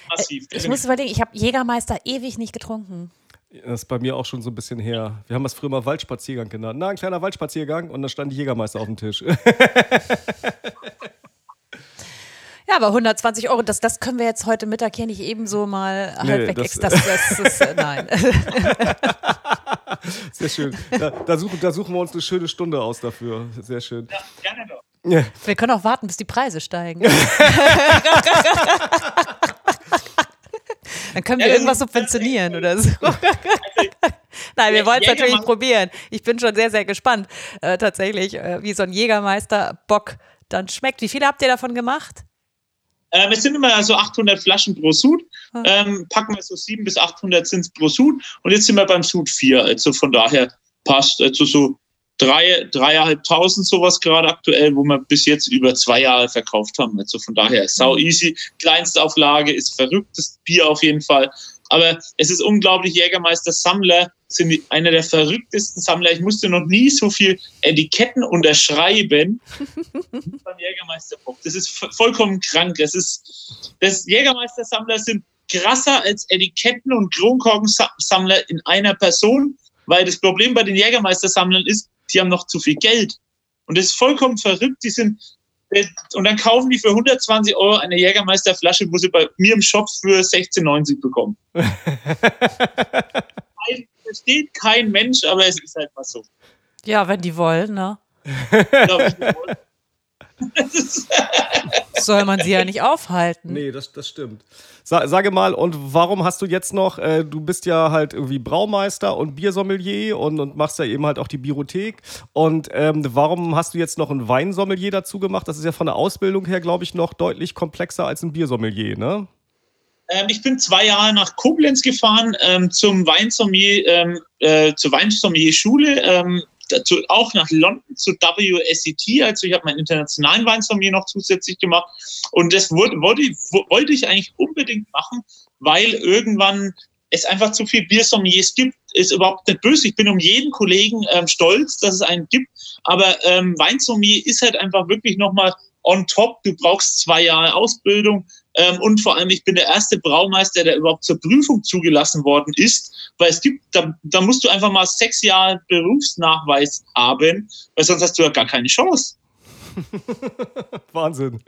massiv. Ich muss überlegen, ich habe Jägermeister ewig nicht getrunken. Das ist bei mir auch schon so ein bisschen her. Wir haben das früher mal Waldspaziergang genannt. Na, ein kleiner Waldspaziergang und dann stand die Jägermeister auf dem Tisch. Ja, aber 120 Euro, das, das können wir jetzt heute Mittag hier nicht ebenso mal nee, halb weg. Das, das, das, das, äh, nein. Sehr schön. Da, da, suchen, da suchen wir uns eine schöne Stunde aus dafür. Sehr schön. Ja, gerne doch. Wir können auch warten, bis die Preise steigen. Dann können wir ja, irgendwas subventionieren oder so. Nein, wir wollen es natürlich probieren. Ich bin schon sehr, sehr gespannt, äh, tatsächlich, äh, wie so ein Jägermeister-Bock dann schmeckt. Wie viele habt ihr davon gemacht? Ähm, es sind immer so 800 Flaschen pro Sud. Ah. Ähm, packen wir so 700 bis 800 sind pro Sud. Und jetzt sind wir beim Sud 4. Also von daher passt. Also so drei, dreieinhalbtausend sowas gerade aktuell, wo wir bis jetzt über zwei Jahre verkauft haben. Also von daher sau mhm. easy. Kleinste Auflage ist verrücktes Bier auf jeden Fall. Aber es ist unglaublich, Jägermeister Sammler sind einer der verrücktesten Sammler. Ich musste noch nie so viel Etiketten unterschreiben beim Jägermeister Bock. Das ist vollkommen krank. Das ist, das Jägermeister Sammler sind krasser als Etiketten und Kronkorkensammler in einer Person, weil das Problem bei den Jägermeister-Sammlern ist, die haben noch zu viel Geld. Und das ist vollkommen verrückt. Die sind, und dann kaufen die für 120 Euro eine Jägermeisterflasche, wo sie bei mir im Shop für 16,90 bekommen. Versteht kein Mensch, aber es ist halt mal so. Ja, wenn die wollen, ne? Soll man sie ja nicht aufhalten. Nee, das, das stimmt. Sa sage mal, und warum hast du jetzt noch, äh, du bist ja halt irgendwie Braumeister und Biersommelier und, und machst ja eben halt auch die Biothek. Und ähm, warum hast du jetzt noch ein Weinsommelier dazu gemacht? Das ist ja von der Ausbildung her, glaube ich, noch deutlich komplexer als ein Biersommelier, ne? Ähm, ich bin zwei Jahre nach Koblenz gefahren ähm, zum Weinsommelier, ähm, äh, zur Weinsommelier-Schule. Dazu auch nach London zu WSET. Also ich habe meinen internationalen Weinsommelier noch zusätzlich gemacht. Und das wurde, wollte, wollte ich eigentlich unbedingt machen, weil irgendwann es einfach zu viel Biersommeliers gibt, ist überhaupt nicht böse. Ich bin um jeden Kollegen ähm, stolz, dass es einen gibt. Aber ähm, Weinsommelier ist halt einfach wirklich nochmal on top. Du brauchst zwei Jahre Ausbildung. Ähm, und vor allem, ich bin der erste Braumeister, der überhaupt zur Prüfung zugelassen worden ist. Weil es gibt, da, da musst du einfach mal sechs Jahre Berufsnachweis haben, weil sonst hast du ja gar keine Chance. Wahnsinn.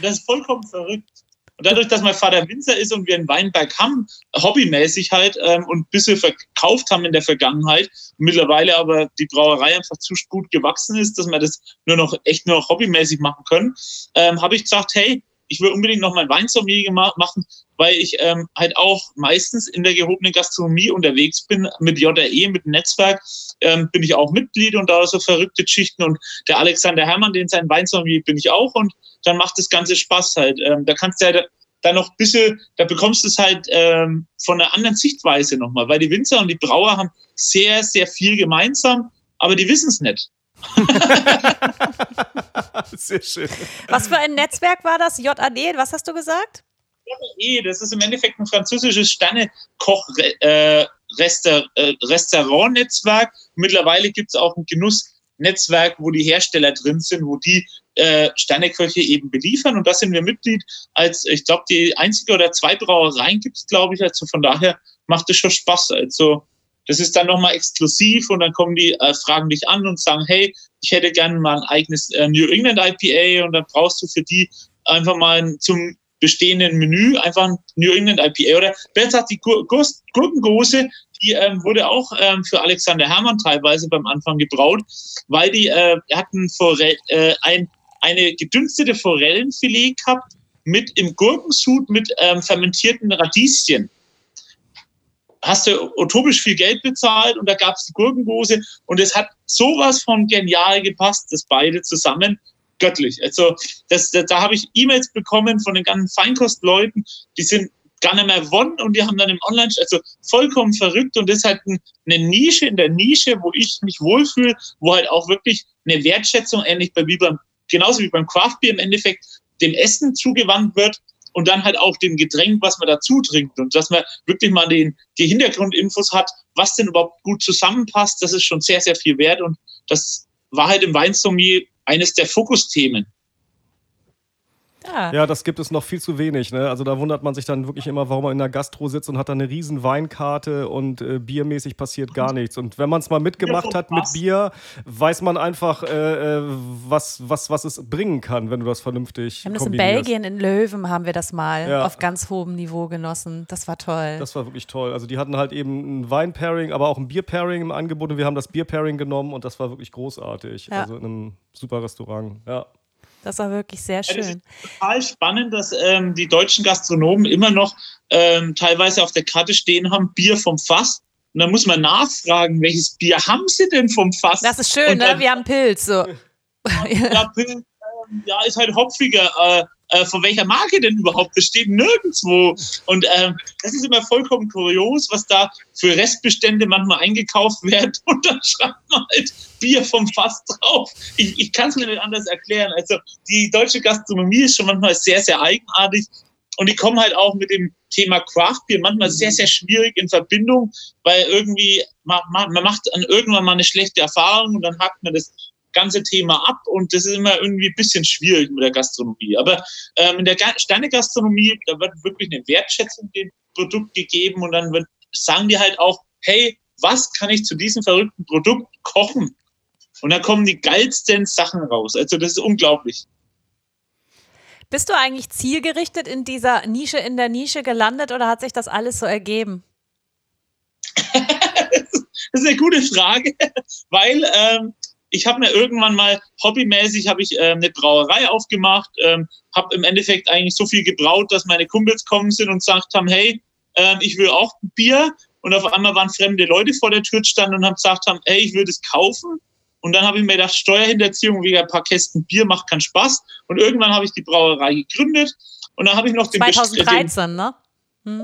Das ist vollkommen verrückt. Und dadurch, dass mein Vater Winzer ist und wir einen Weinberg haben, hobbymäßig halt, ähm, und ein bisschen verkauft haben in der Vergangenheit, mittlerweile aber die Brauerei einfach zu gut gewachsen ist, dass wir das nur noch echt nur noch hobbymäßig machen können, ähm, habe ich gesagt, hey, ich will unbedingt noch mein Weinsommelier machen, weil ich ähm, halt auch meistens in der gehobenen Gastronomie unterwegs bin. Mit JRE, mit dem Netzwerk ähm, bin ich auch Mitglied und da so verrückte Geschichten. Und der Alexander Herrmann, den sein Weinsommelier bin ich auch. Und dann macht das Ganze Spaß halt. Ähm, da kannst du halt da noch ein bisschen, da bekommst du es halt ähm, von einer anderen Sichtweise nochmal, weil die Winzer und die Brauer haben sehr, sehr viel gemeinsam, aber die wissen es nicht. Sehr schön. Was für ein Netzwerk war das? JAD, was hast du gesagt? JAD, das ist im Endeffekt ein französisches Sterne-Koch-Restaurant-Netzwerk. Äh, Mittlerweile gibt es auch ein Genussnetzwerk, wo die Hersteller drin sind, wo die äh, Sterneköche eben beliefern. Und da sind wir Mitglied als, ich glaube, die einzige oder zwei Brauereien gibt es, glaube ich. Also von daher macht es schon Spaß. Also das ist dann nochmal exklusiv und dann kommen die, äh, fragen dich an und sagen, hey, ich hätte gerne mal ein eigenes äh, New England IPA und dann brauchst du für die einfach mal zum bestehenden Menü einfach ein New England IPA oder besser gesagt die Gur Gurkengose, die ähm, wurde auch ähm, für Alexander Hermann teilweise beim Anfang gebraut, weil die äh, hatten Forell, äh, ein, eine gedünstete Forellenfilet gehabt mit im Gurkensud mit ähm, fermentierten Radieschen hast du utopisch viel Geld bezahlt und da gab es die Gurkengose und es hat sowas von genial gepasst, das beide zusammen. Göttlich. Also das, das da habe ich E-Mails bekommen von den ganzen Feinkostleuten, die sind gar nicht mehr gewonnen und die haben dann im Online, also vollkommen verrückt und das ist halt eine Nische in der Nische, wo ich mich wohlfühle, wo halt auch wirklich eine Wertschätzung ähnlich bei wie beim, genauso wie beim Craft Beer im Endeffekt dem Essen zugewandt wird und dann halt auch dem Getränk, was man dazu trinkt und dass man wirklich mal den, die Hintergrundinfos hat, was denn überhaupt gut zusammenpasst, das ist schon sehr, sehr viel wert und das war halt im Weinsommelier eines der Fokusthemen. Ja. ja, das gibt es noch viel zu wenig. Ne? Also da wundert man sich dann wirklich immer, warum man in der Gastro sitzt und hat da eine riesen Weinkarte und äh, biermäßig passiert gar nichts. Und wenn man es mal mitgemacht hat mit Bier, weiß man einfach, äh, äh, was, was, was es bringen kann, wenn du das vernünftig Wir haben das in Belgien, in Löwen haben wir das mal ja. auf ganz hohem Niveau genossen. Das war toll. Das war wirklich toll. Also die hatten halt eben ein Wein-Pairing, aber auch ein Bier-Pairing im Angebot und wir haben das Bier-Pairing genommen und das war wirklich großartig. Ja. Also in einem super Restaurant, ja. Das war wirklich sehr schön. Ja, total spannend, dass ähm, die deutschen Gastronomen immer noch ähm, teilweise auf der Karte stehen haben, Bier vom Fass. Und dann muss man nachfragen, welches Bier haben sie denn vom Fass? Das ist schön, ne? dann, ne? Wir haben Pilz. So. Ja, Pilz, ähm, ja, ist halt hopfiger. Äh, äh, von welcher Marke denn überhaupt? Das steht nirgendwo. Und ähm, das ist immer vollkommen kurios, was da für Restbestände manchmal eingekauft werden. Und dann schreibt man halt Bier vom Fass drauf. Ich, ich kann es mir nicht anders erklären. Also die deutsche Gastronomie ist schon manchmal sehr, sehr eigenartig. Und die kommen halt auch mit dem Thema Craft Beer manchmal sehr, sehr schwierig in Verbindung, weil irgendwie man, man macht dann irgendwann mal eine schlechte Erfahrung und dann hakt man das ganze Thema ab und das ist immer irgendwie ein bisschen schwierig mit der Gastronomie. Aber ähm, in der Sterne-Gastronomie, da wird wirklich eine Wertschätzung dem Produkt gegeben und dann wird, sagen die halt auch, hey, was kann ich zu diesem verrückten Produkt kochen? Und da kommen die geilsten Sachen raus. Also das ist unglaublich. Bist du eigentlich zielgerichtet in dieser Nische in der Nische gelandet oder hat sich das alles so ergeben? das ist eine gute Frage, weil ähm, ich habe mir irgendwann mal hobbymäßig habe ich äh, eine Brauerei aufgemacht, ähm, habe im Endeffekt eigentlich so viel gebraut, dass meine Kumpels kommen sind und gesagt haben, hey, äh, ich will auch Bier. Und auf einmal waren fremde Leute vor der Tür standen und haben gesagt haben, hey, ich will das kaufen. Und dann habe ich mir gedacht, Steuerhinterziehung wegen ein paar Kästen Bier macht keinen Spaß. Und irgendwann habe ich die Brauerei gegründet. Und dann habe ich noch den 2013, den, ne?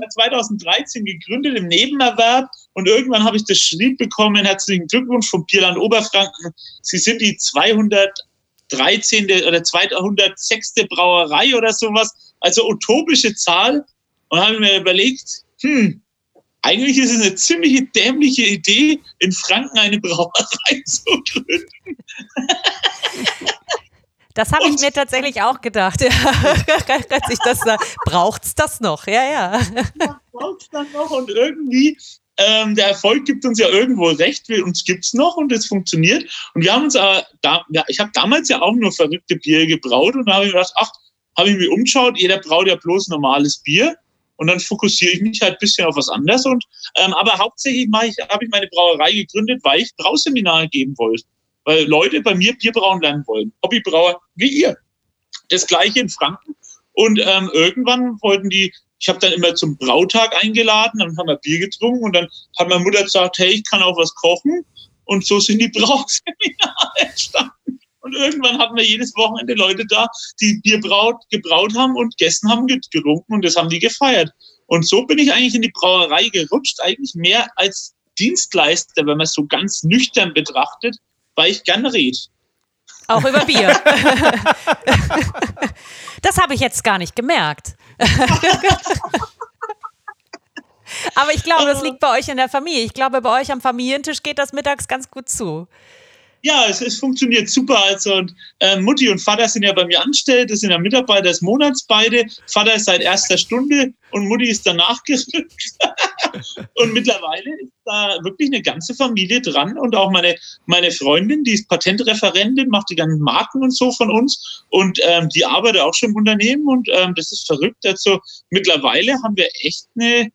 2013 hm. gegründet im Nebenerwerb und irgendwann habe ich das Schrieb bekommen, herzlichen Glückwunsch vom Bierland Oberfranken. Sie sind die 213. oder 206. Brauerei oder sowas, also utopische Zahl. Und habe mir überlegt, hm, eigentlich ist es eine ziemliche dämliche Idee, in Franken eine Brauerei zu gründen. Das habe ich mir tatsächlich auch gedacht. Als ich das braucht es das noch? Ja, ja. Braucht es dann noch und irgendwie ähm, der Erfolg gibt uns ja irgendwo recht, uns gibt es noch und es funktioniert. Und wir haben uns aber, da, ja, ich habe damals ja auch nur verrückte Bier gebraut und da habe ich gedacht, ach, habe ich mich umgeschaut, jeder braut ja bloß normales Bier. Und dann fokussiere ich mich halt ein bisschen auf was anderes. Und, ähm, aber hauptsächlich ich, habe ich meine Brauerei gegründet, weil ich Brauseminare geben wollte weil Leute bei mir Bierbrauen lernen wollen. Hobbybrauer wie ihr. Das gleiche in Franken. Und ähm, irgendwann wollten die, ich habe dann immer zum Brautag eingeladen, dann haben wir Bier getrunken und dann hat meine Mutter gesagt, hey, ich kann auch was kochen. Und so sind die Brauseminare entstanden. Und irgendwann hatten wir jedes Wochenende Leute da, die Bier braut, gebraut haben und Gästen haben getrunken und das haben die gefeiert. Und so bin ich eigentlich in die Brauerei gerutscht, eigentlich mehr als Dienstleister, wenn man es so ganz nüchtern betrachtet, weil ich gerne rede. Auch über Bier. das habe ich jetzt gar nicht gemerkt. Aber ich glaube, das liegt bei euch in der Familie. Ich glaube, bei euch am Familientisch geht das mittags ganz gut zu. Ja, es, es funktioniert super. Also und, äh, Mutti und Vater sind ja bei mir angestellt, das sind ja Mitarbeiter des Monats beide. Vater ist seit erster Stunde und Mutti ist danach gerückt. und mittlerweile ist da wirklich eine ganze Familie dran und auch meine, meine Freundin, die ist Patentreferentin, macht die ganzen Marken und so von uns und ähm, die arbeitet auch schon im Unternehmen und ähm, das ist verrückt. Also mittlerweile haben wir echt eine,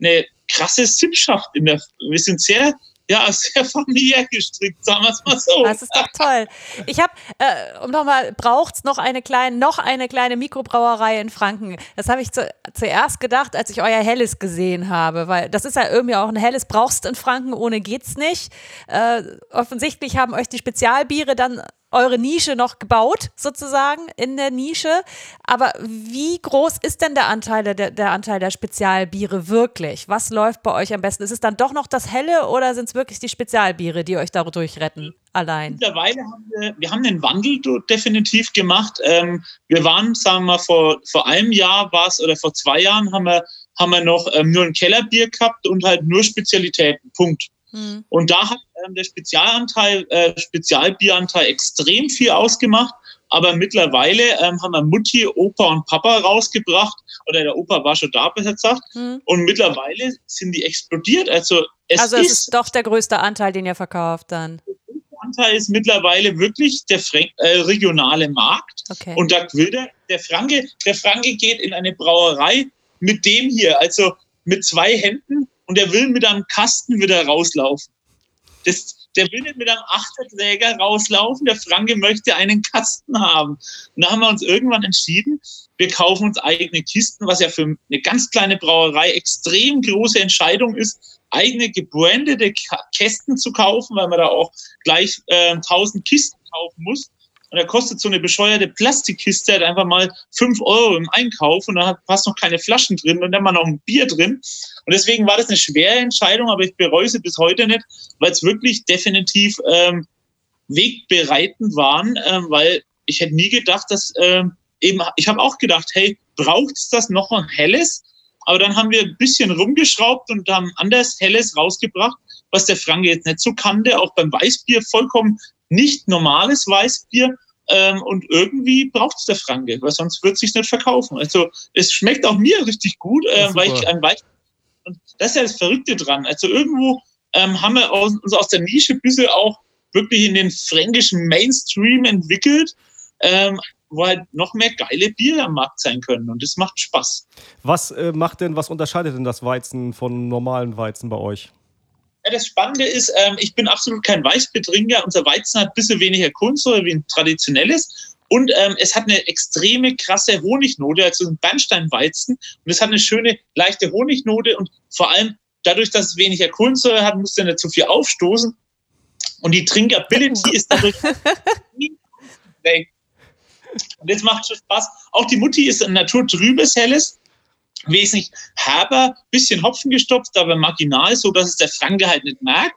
eine krasse Sippschaft in der, wir sind sehr ja, sehr familiär gestrickt, sagen wir es mal so. Das ist doch toll. Ich habe, äh, um nochmal, braucht es noch eine kleine, noch eine kleine Mikrobrauerei in Franken? Das habe ich zu, zuerst gedacht, als ich euer Helles gesehen habe, weil das ist ja irgendwie auch ein Helles, brauchst in Franken, ohne geht's nicht. Äh, offensichtlich haben euch die Spezialbiere dann eure Nische noch gebaut, sozusagen, in der Nische. Aber wie groß ist denn der Anteil der, der Anteil der Spezialbiere wirklich? Was läuft bei euch am besten? Ist es dann doch noch das Helle oder sind es wirklich die Spezialbiere, die euch dadurch retten? Allein. Mittlerweile haben wir, wir haben den Wandel definitiv gemacht. Ähm, wir waren, sagen wir mal, vor, vor einem Jahr war es oder vor zwei Jahren haben wir, haben wir noch ähm, nur ein Kellerbier gehabt und halt nur Spezialitäten. Punkt. Mhm. Und da hat ähm, der Spezialanteil, äh, Spezialbieranteil extrem viel ausgemacht. Aber mittlerweile ähm, haben wir Mutti, Opa und Papa rausgebracht. Oder der Opa war schon da, besser gesagt. Mhm. Und mittlerweile sind die explodiert. Also es, also es ist, ist doch der größte Anteil, den ihr verkauft dann. Der größte Anteil ist mittlerweile wirklich der Frank äh, regionale Markt. Okay. Und da will der, der Franke, der Franke geht in eine Brauerei mit dem hier, also mit zwei Händen und er will mit einem Kasten wieder rauslaufen. Das, der will nicht mit einem Achterträger rauslaufen, der Franke möchte einen Kasten haben. Und da haben wir uns irgendwann entschieden, wir kaufen uns eigene Kisten, was ja für eine ganz kleine Brauerei extrem große Entscheidung ist, eigene gebrandete Kästen zu kaufen, weil man da auch gleich äh, 1000 Kisten kaufen muss. Und da kostet so eine bescheuerte Plastikkiste halt einfach mal 5 Euro im Einkauf und da fast noch keine Flaschen drin und dann mal noch ein Bier drin. Und deswegen war das eine schwere Entscheidung, aber ich bereue sie bis heute nicht, weil es wirklich definitiv ähm, wegbereitend waren, ähm, weil ich hätte nie gedacht, dass ähm, eben, ich habe auch gedacht, hey, braucht es das noch ein helles? Aber dann haben wir ein bisschen rumgeschraubt und haben anders helles rausgebracht, was der Franke jetzt nicht so kannte, auch beim Weißbier vollkommen nicht normales Weißbier. Ähm, und irgendwie braucht es der Franke, weil sonst wird es sich nicht verkaufen. Also es schmeckt auch mir richtig gut, äh, weil ich ein Weißbier. Und das ist ja das Verrückte dran. Also irgendwo ähm, haben wir aus, uns aus der Nische ein bisschen auch wirklich in den fränkischen Mainstream entwickelt, ähm, wo halt noch mehr geile Biere am Markt sein können. Und das macht Spaß. Was äh, macht denn, was unterscheidet denn das Weizen von normalen Weizen bei euch? Ja, das Spannende ist, ähm, ich bin absolut kein Weißbiertrinker. Unser Weizen hat ein bisschen weniger Kohlensäure wie ein traditionelles. Und ähm, es hat eine extreme krasse Honignote, also ein Bernsteinweizen. Und es hat eine schöne, leichte Honignote. Und vor allem dadurch, dass es weniger Kohlensäure hat, muss er nicht zu viel aufstoßen. Und die Trinkability ist dadurch Und das macht schon Spaß. Auch die Mutti ist ein naturtrübes Helles wesentlich herber, bisschen Hopfen gestopft, aber marginal, so dass es der Franke halt nicht merkt.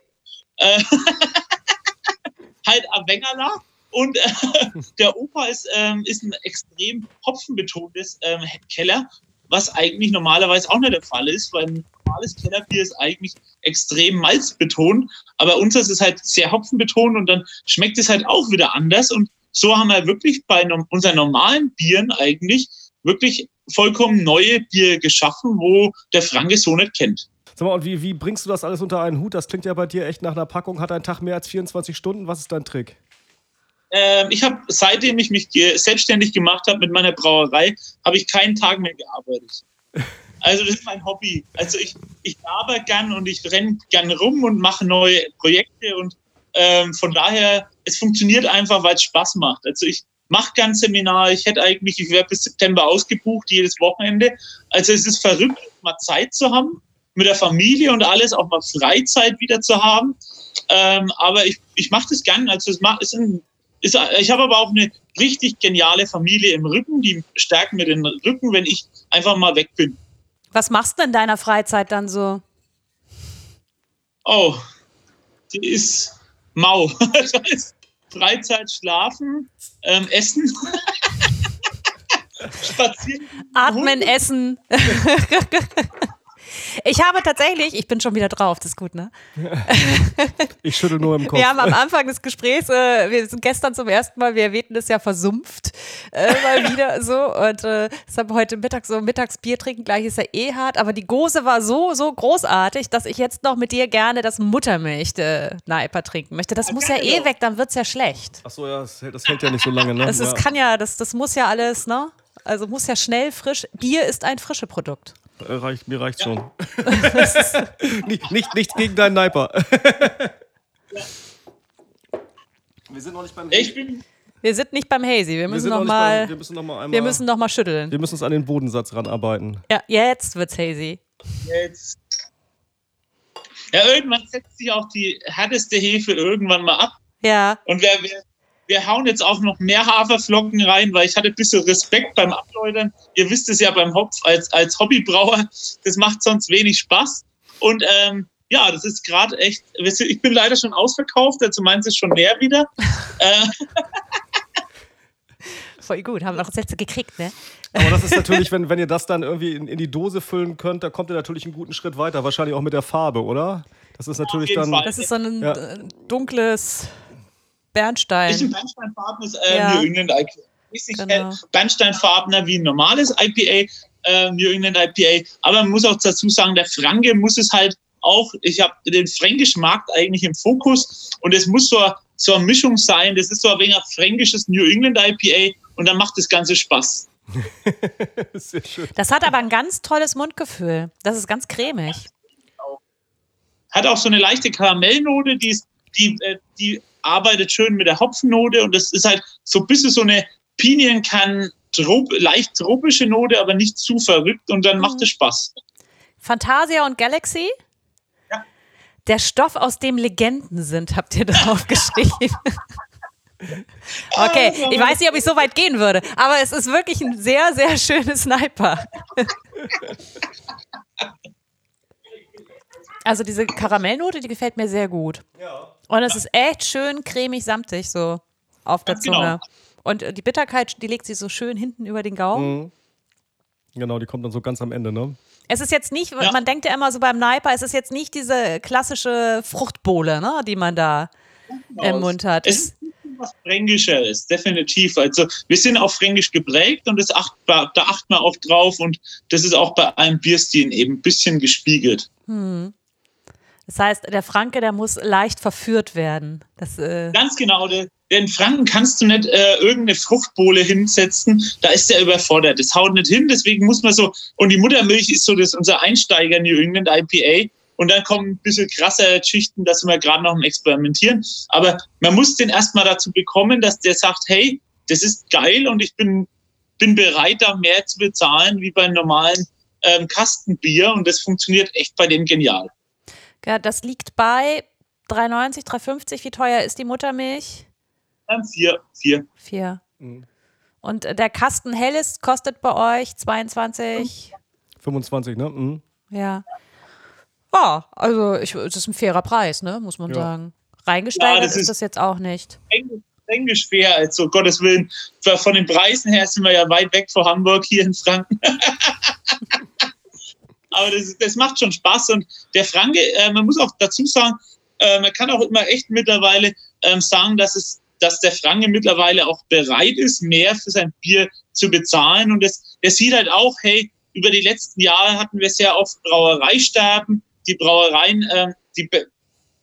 Äh, halt am Wengerler. Und äh, der Opa ist, ähm, ist ein extrem hopfenbetontes ähm, Keller, was eigentlich normalerweise auch nicht der Fall ist, weil ein normales Kellerbier ist eigentlich extrem malzbetont, aber unseres ist halt sehr hopfenbetont und dann schmeckt es halt auch wieder anders. Und so haben wir wirklich bei unseren normalen Bieren eigentlich wirklich vollkommen neue Bier geschaffen, wo der Franke so nicht kennt. Sag mal, und wie, wie bringst du das alles unter einen Hut? Das klingt ja bei dir echt nach einer Packung, hat ein Tag mehr als 24 Stunden. Was ist dein Trick? Ähm, ich habe, seitdem ich mich selbstständig gemacht habe mit meiner Brauerei, habe ich keinen Tag mehr gearbeitet. Also das ist mein Hobby. Also ich, ich arbeite gern und ich renne gern rum und mache neue Projekte und ähm, von daher, es funktioniert einfach, weil es Spaß macht. Also ich mache gern Seminar. Ich hätte eigentlich, ich wäre bis September ausgebucht, jedes Wochenende. Also es ist verrückt, mal Zeit zu haben, mit der Familie und alles, auch mal Freizeit wieder zu haben. Ähm, aber ich, ich mache das gern. Also es macht, es ist, ist, ich habe aber auch eine richtig geniale Familie im Rücken, die stärken mir den Rücken, wenn ich einfach mal weg bin. Was machst du in deiner Freizeit dann so? Oh, die ist mau. das heißt, Freizeit schlafen, ähm, essen. Spazieren. Atmen, essen. Ich habe tatsächlich, ich bin schon wieder drauf, das ist gut, ne? Ich schüttel nur im Kopf. Wir haben am Anfang des Gesprächs, äh, wir sind gestern zum ersten Mal, wir erwähnten das ja versumpft, äh, mal wieder so. Und äh, deshalb heute Mittag so Mittagsbier trinken, gleich ist ja eh hart. Aber die Gose war so, so großartig, dass ich jetzt noch mit dir gerne das Muttermilch-Neiper trinken möchte. Das muss ja eh weg, dann wird es ja schlecht. Ach so, ja, das hält, das hält ja nicht so lange, ne? Das ist, ja. kann ja, das, das muss ja alles, ne? Also muss ja schnell frisch. Bier ist ein frische Produkt. Äh, Reicht, mir reicht schon. nicht, nicht, nichts gegen deinen Sniper. Wir sind noch nicht beim Ich bin, Wir sind nicht beim Hazy, wir müssen sind noch noch nicht mal, beim, wir müssen noch mal einmal. wir müssen noch mal schütteln. wir müssen uns an den Bodensatz ranarbeiten. Ja, jetzt wird's Hazy. jetzt. Ja, irgendwann setzt sich auch die härteste Hefe irgendwann mal ab. Ja, Und wir, wir, wir hauen jetzt auch noch mehr Haferflocken rein, weil ich hatte ein bisschen Respekt beim Abläutern. Ihr wisst es ja beim Hopf als, als Hobbybrauer, das macht sonst wenig Spaß. Und ähm, ja, das ist gerade echt, ich bin leider schon ausverkauft, also meins ist schon leer wieder. äh, voll gut, haben wir noch Sätze gekriegt, ne? Aber das ist natürlich, wenn, wenn ihr das dann irgendwie in, in die Dose füllen könnt, da kommt ihr natürlich einen guten Schritt weiter. Wahrscheinlich auch mit der Farbe, oder? Das ist natürlich dann. Fall. Das ist so ein Ja. äh, dunkles ist ein Bernstein. bernsteinfarbenes äh, Ja. New England IPA. Ist nicht Genau. äh, bernsteinfarbener wie ein normales IPA, äh, New England IPA. Aber man muss auch dazu sagen, der Franke muss es halt auch, ich habe den fränkischen Markt eigentlich im Fokus und es muss so, so eine Mischung sein. Das ist so ein wenig ein fränkisches New England IPA und dann macht das Ganze Spaß. Sehr schön. Das hat aber ein ganz tolles Mundgefühl. Das ist ganz cremig. Hat auch so eine leichte Karamellnote, die, ist, die, äh, die arbeitet schön mit der Hopfennote und das ist halt so ein bisschen so eine Pinienkern, trop, leicht tropische Note, aber nicht zu verrückt und dann macht es Spaß. Fantasia und Galaxy? Ja. Der Stoff, aus dem Legenden sind, habt ihr drauf geschrieben. Okay, ich weiß nicht, ob ich so weit gehen würde, aber es ist wirklich ein sehr, sehr schönes Sniper. Also diese Karamellnote, die gefällt mir sehr gut. Und es ist echt schön cremig, samtig so auf der genau. Zunge. Und äh, die Bitterkeit, die legt sich so schön hinten über den Gaumen. Genau, die kommt dann so ganz am Ende, ne? Es ist jetzt nicht, Ja. man denkt ja immer so beim Niper, es ist jetzt nicht diese klassische Fruchtbowle, ne, die man da im Mund hat. Es ist was Fränkisches, definitiv. Also wir sind auch fränkisch geprägt und das acht, da achten wir auch drauf und das ist auch bei einem Bierstil eben ein bisschen gespiegelt. Das heißt, der Franke, der muss leicht verführt werden. Das, äh, Ganz genau, den Franken kannst du nicht äh, irgendeine Fruchtbohle hinsetzen, da ist der überfordert. Das haut nicht hin, deswegen muss man so, und die Muttermilch ist so das unser Einsteiger New England IPA. Und dann kommen ein bisschen krasse Geschichten, da sind wir gerade noch Experimentieren. Aber man muss den erstmal dazu bekommen, dass der sagt, hey, das ist geil und ich bin, bin bereit, da mehr zu bezahlen wie beim normalen ähm, Kastenbier. Und das funktioniert echt bei dem genial. Ja, das liegt bei 3,90, 3,50. Wie teuer ist die Muttermilch? Ähm, vier, vier. Vier. Mhm. Und äh, der Kasten Helles kostet bei euch 22. 25, ne? Mhm. Ja. Ja, also ich, das ist ein fairer Preis, ne, muss man Ja. sagen. Reingesteigert Ja, das ist, ist- das jetzt auch nicht. Englisch, fair, also Gottes Willen. Von den Preisen her sind wir ja weit weg von Hamburg hier in Franken. Aber das, das macht schon Spaß und der Franke, äh, man muss auch dazu sagen, äh, man kann auch immer echt mittlerweile ähm, sagen, dass es, dass der Franke mittlerweile auch bereit ist, mehr für sein Bier zu bezahlen und das, der sieht halt auch, hey, über die letzten Jahre hatten wir sehr oft Brauereisterben. Die Brauereien, ähm, die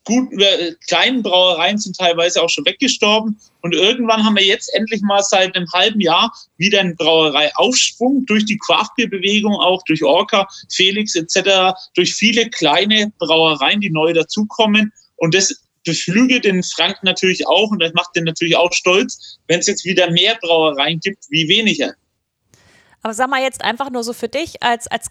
guten, äh, kleinen Brauereien sind teilweise auch schon weggestorben. Und irgendwann haben wir jetzt endlich mal seit einem halben Jahr wieder einen Brauereiaufschwung durch die Craftbeer-Bewegung, auch durch Orca, Felix etc., durch viele kleine Brauereien, die neu dazukommen. Und das beflügelt den Franken natürlich auch und das macht den natürlich auch stolz, wenn es jetzt wieder mehr Brauereien gibt wie weniger. Aber sag mal jetzt einfach nur so für dich als, als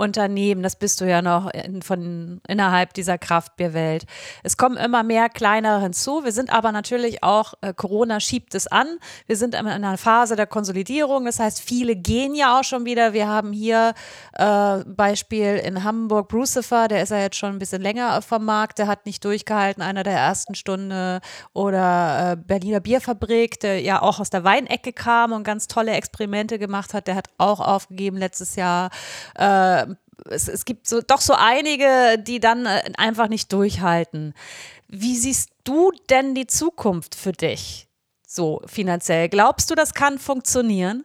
Kleinunternehmen, das bist du ja noch in, von innerhalb dieser Kraftbierwelt. Es kommen immer mehr kleinere hinzu. Wir sind aber natürlich auch, äh, Corona schiebt es an. Wir sind in einer Phase der Konsolidierung. Das heißt, viele gehen ja auch schon wieder. Wir haben hier äh, Beispiel in Hamburg Brucifer, der ist ja jetzt schon ein bisschen länger vom Markt, der hat nicht durchgehalten, einer der ersten Stunde. Oder äh, Berliner Bierfabrik, der ja auch aus der Weinecke kam und ganz tolle Experimente gemacht hat, der hat auch aufgegeben letztes Jahr. Äh, es, es gibt so, doch so einige, die dann äh, einfach nicht durchhalten. Wie siehst du denn die Zukunft für dich so finanziell? Glaubst du, das kann funktionieren?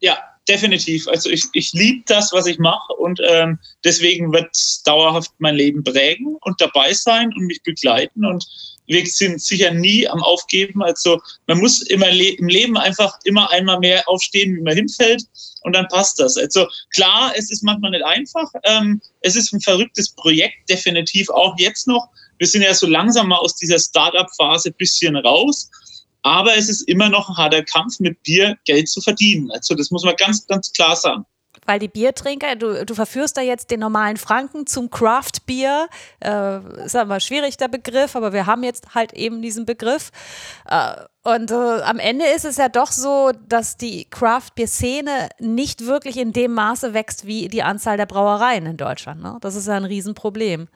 Ja, definitiv. Also ich, ich liebe das, was ich mache und ähm, deswegen wird es dauerhaft mein Leben prägen und dabei sein und mich begleiten und wir sind sicher nie am Aufgeben. Also man muss immer le im Leben einfach immer einmal mehr aufstehen, wie man hinfällt und dann passt das. Also klar, es ist manchmal nicht einfach. Ähm, es ist ein verrücktes Projekt, definitiv auch jetzt noch. Wir sind ja so langsam mal aus dieser Startup-Phase bisschen raus. Aber es ist immer noch ein harter Kampf, mit Bier Geld zu verdienen. Also das muss man ganz, ganz klar sagen weil die Biertrinker, du, du verführst da jetzt den normalen Franken zum Craft-Bier. Äh, ist aber schwierig der Begriff, aber wir haben jetzt halt eben diesen Begriff. Äh, und äh, am Ende ist es ja doch so, dass die Craft-Bier-Szene nicht wirklich in dem Maße wächst wie die Anzahl der Brauereien in Deutschland. Ne? Das ist ja ein Riesenproblem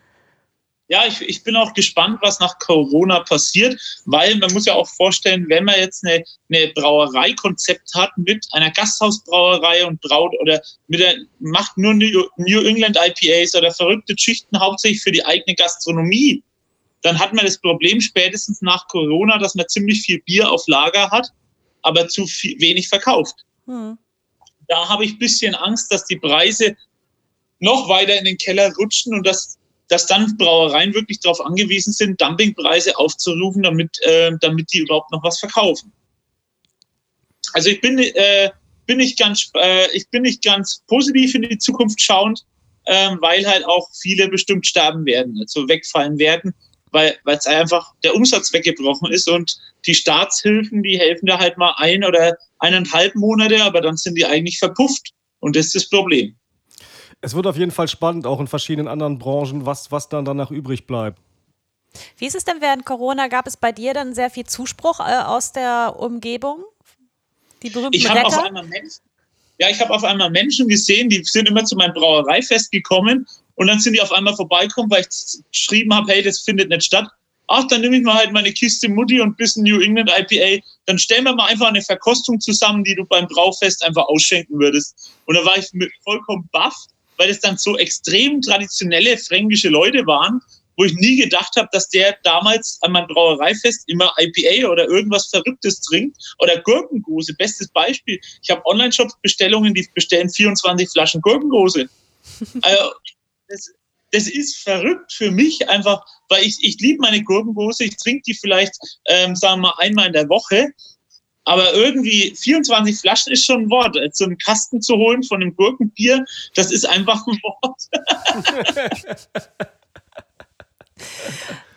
ja, ich, ich bin auch gespannt, was nach Corona passiert, weil man muss ja auch vorstellen, wenn man jetzt eine, eine Brauereikonzept hat mit einer Gasthausbrauerei und braut oder mit der, macht nur New, New England IPAs oder verrückte Schichten hauptsächlich für die eigene Gastronomie, dann hat man das Problem spätestens nach Corona, dass man ziemlich viel Bier auf Lager hat, aber zu viel, wenig verkauft. Hm. Da habe ich ein bisschen Angst, dass die Preise noch weiter in den Keller rutschen und dass dass dann Brauereien wirklich darauf angewiesen sind, Dumpingpreise aufzurufen, damit, äh, damit die überhaupt noch was verkaufen. Also ich bin, äh, bin, nicht ganz, äh, ich bin nicht ganz positiv in die Zukunft schauend, äh, weil halt auch viele bestimmt sterben werden, also wegfallen werden, weil es einfach der Umsatz weggebrochen ist und die Staatshilfen, die helfen da halt mal ein oder eineinhalb Monate, aber dann sind die eigentlich verpufft. Und das ist das Problem. Es wird auf jeden Fall spannend, auch in verschiedenen anderen Branchen, was, was dann danach übrig bleibt. Wie ist es denn während Corona? Gab es bei dir dann sehr viel Zuspruch äh, aus der Umgebung? Die berühmten ich Retter? Auf einmal Menschen, ja, ich habe auf einmal Menschen gesehen, die sind immer zu meinem Brauereifest gekommen und dann sind die auf einmal vorbeikommen, weil ich geschrieben habe, hey, das findet nicht statt. Ach, dann nehme ich mal halt meine Kiste Mutti und ein bisschen New England IPA. Dann stellen wir mal einfach eine Verkostung zusammen, die du beim Braufest einfach ausschenken würdest. Und da war ich vollkommen baff weil es dann so extrem traditionelle fränkische Leute waren, wo ich nie gedacht habe, dass der damals an meinem Brauereifest immer IPA oder irgendwas Verrücktes trinkt oder Gurkengose. Bestes Beispiel. Ich habe Online-Shop-Bestellungen, die bestellen 24 Flaschen Gurkengose. also, das, das ist verrückt für mich einfach, weil ich, ich liebe meine Gurkengose. Ich trinke die vielleicht, ähm, sagen wir mal, einmal in der Woche. Aber irgendwie 24 Flaschen ist schon ein Wort. So also einen Kasten zu holen von einem Gurkenbier, das ist einfach ein Wort.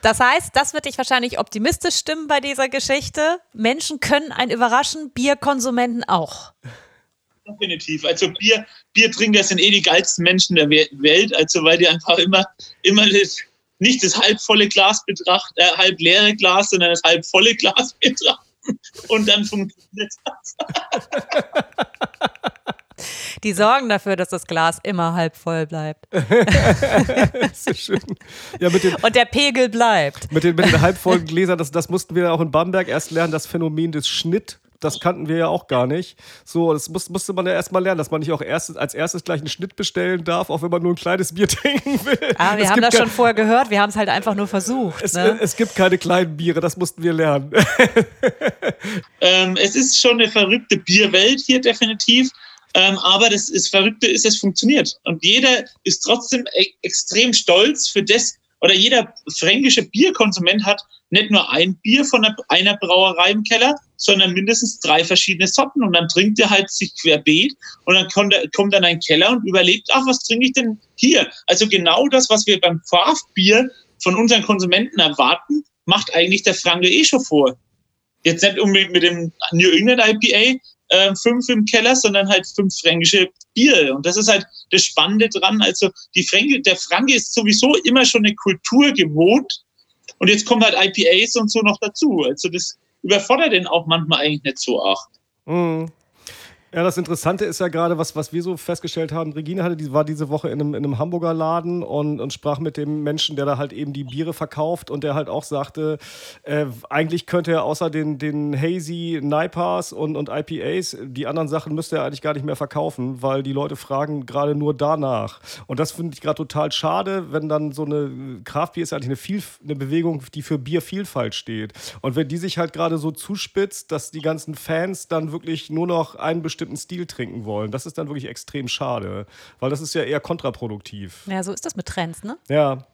Das heißt, das wird dich wahrscheinlich optimistisch stimmen bei dieser Geschichte. Menschen können einen überraschen, Bierkonsumenten auch. Definitiv. Also Bier, Biertrinker sind eh die geilsten Menschen der Welt, also weil die einfach immer, immer das, nicht das halbvolle Glas betrachten, äh, halb leere Glas, sondern das halb volle Glas betrachten und dann funktioniert das. Die sorgen dafür, dass das Glas immer halb voll bleibt. so schön. Ja, mit den, und der Pegel bleibt. Mit den, mit den halbvollen Gläsern, das, das mussten wir auch in Bamberg erst lernen, das Phänomen des Schnitt das kannten wir ja auch gar nicht. So, das muss, musste man ja erstmal lernen, dass man nicht auch erst, als erstes gleich einen Schnitt bestellen darf, auch wenn man nur ein kleines Bier trinken will. Ah, wir es haben das schon vorher gehört, wir haben es halt einfach nur versucht. Es, ne? es gibt keine kleinen Biere, das mussten wir lernen. ähm, es ist schon eine verrückte Bierwelt hier definitiv. Ähm, aber das ist Verrückte ist, es funktioniert. Und jeder ist trotzdem e extrem stolz für das, oder jeder fränkische Bierkonsument hat nicht nur ein Bier von einer Brauerei im Keller, sondern mindestens drei verschiedene Sorten. Und dann trinkt er halt sich querbeet und dann kommt, er, kommt dann ein Keller und überlegt, ach, was trinke ich denn hier? Also genau das, was wir beim Craft-Bier von unseren Konsumenten erwarten, macht eigentlich der Franke eh schon vor. Jetzt nicht unbedingt mit dem New England IPA, äh, fünf im Keller, sondern halt fünf fränkische Bier. Und das ist halt das Spannende dran. Also die Fränke, der Franke ist sowieso immer schon eine Kultur gewohnt. Und jetzt kommen halt IPAs und so noch dazu. Also das überfordert den auch manchmal eigentlich nicht so arg. Mhm. Ja, das Interessante ist ja gerade, was, was wir so festgestellt haben. Regine hatte, die war diese Woche in einem, in einem Hamburger Laden und, und sprach mit dem Menschen, der da halt eben die Biere verkauft und der halt auch sagte, äh, eigentlich könnte er außer den, den Hazy, Nipers und, und IPAs, die anderen Sachen müsste er eigentlich gar nicht mehr verkaufen, weil die Leute fragen gerade nur danach. Und das finde ich gerade total schade, wenn dann so eine Craft ist eigentlich eine, Viel, eine Bewegung, die für Biervielfalt steht. Und wenn die sich halt gerade so zuspitzt, dass die ganzen Fans dann wirklich nur noch einen bestimmten bestimmten Stil trinken wollen. Das ist dann wirklich extrem schade, weil das ist ja eher kontraproduktiv. Ja, so ist das mit Trends, ne? Ja.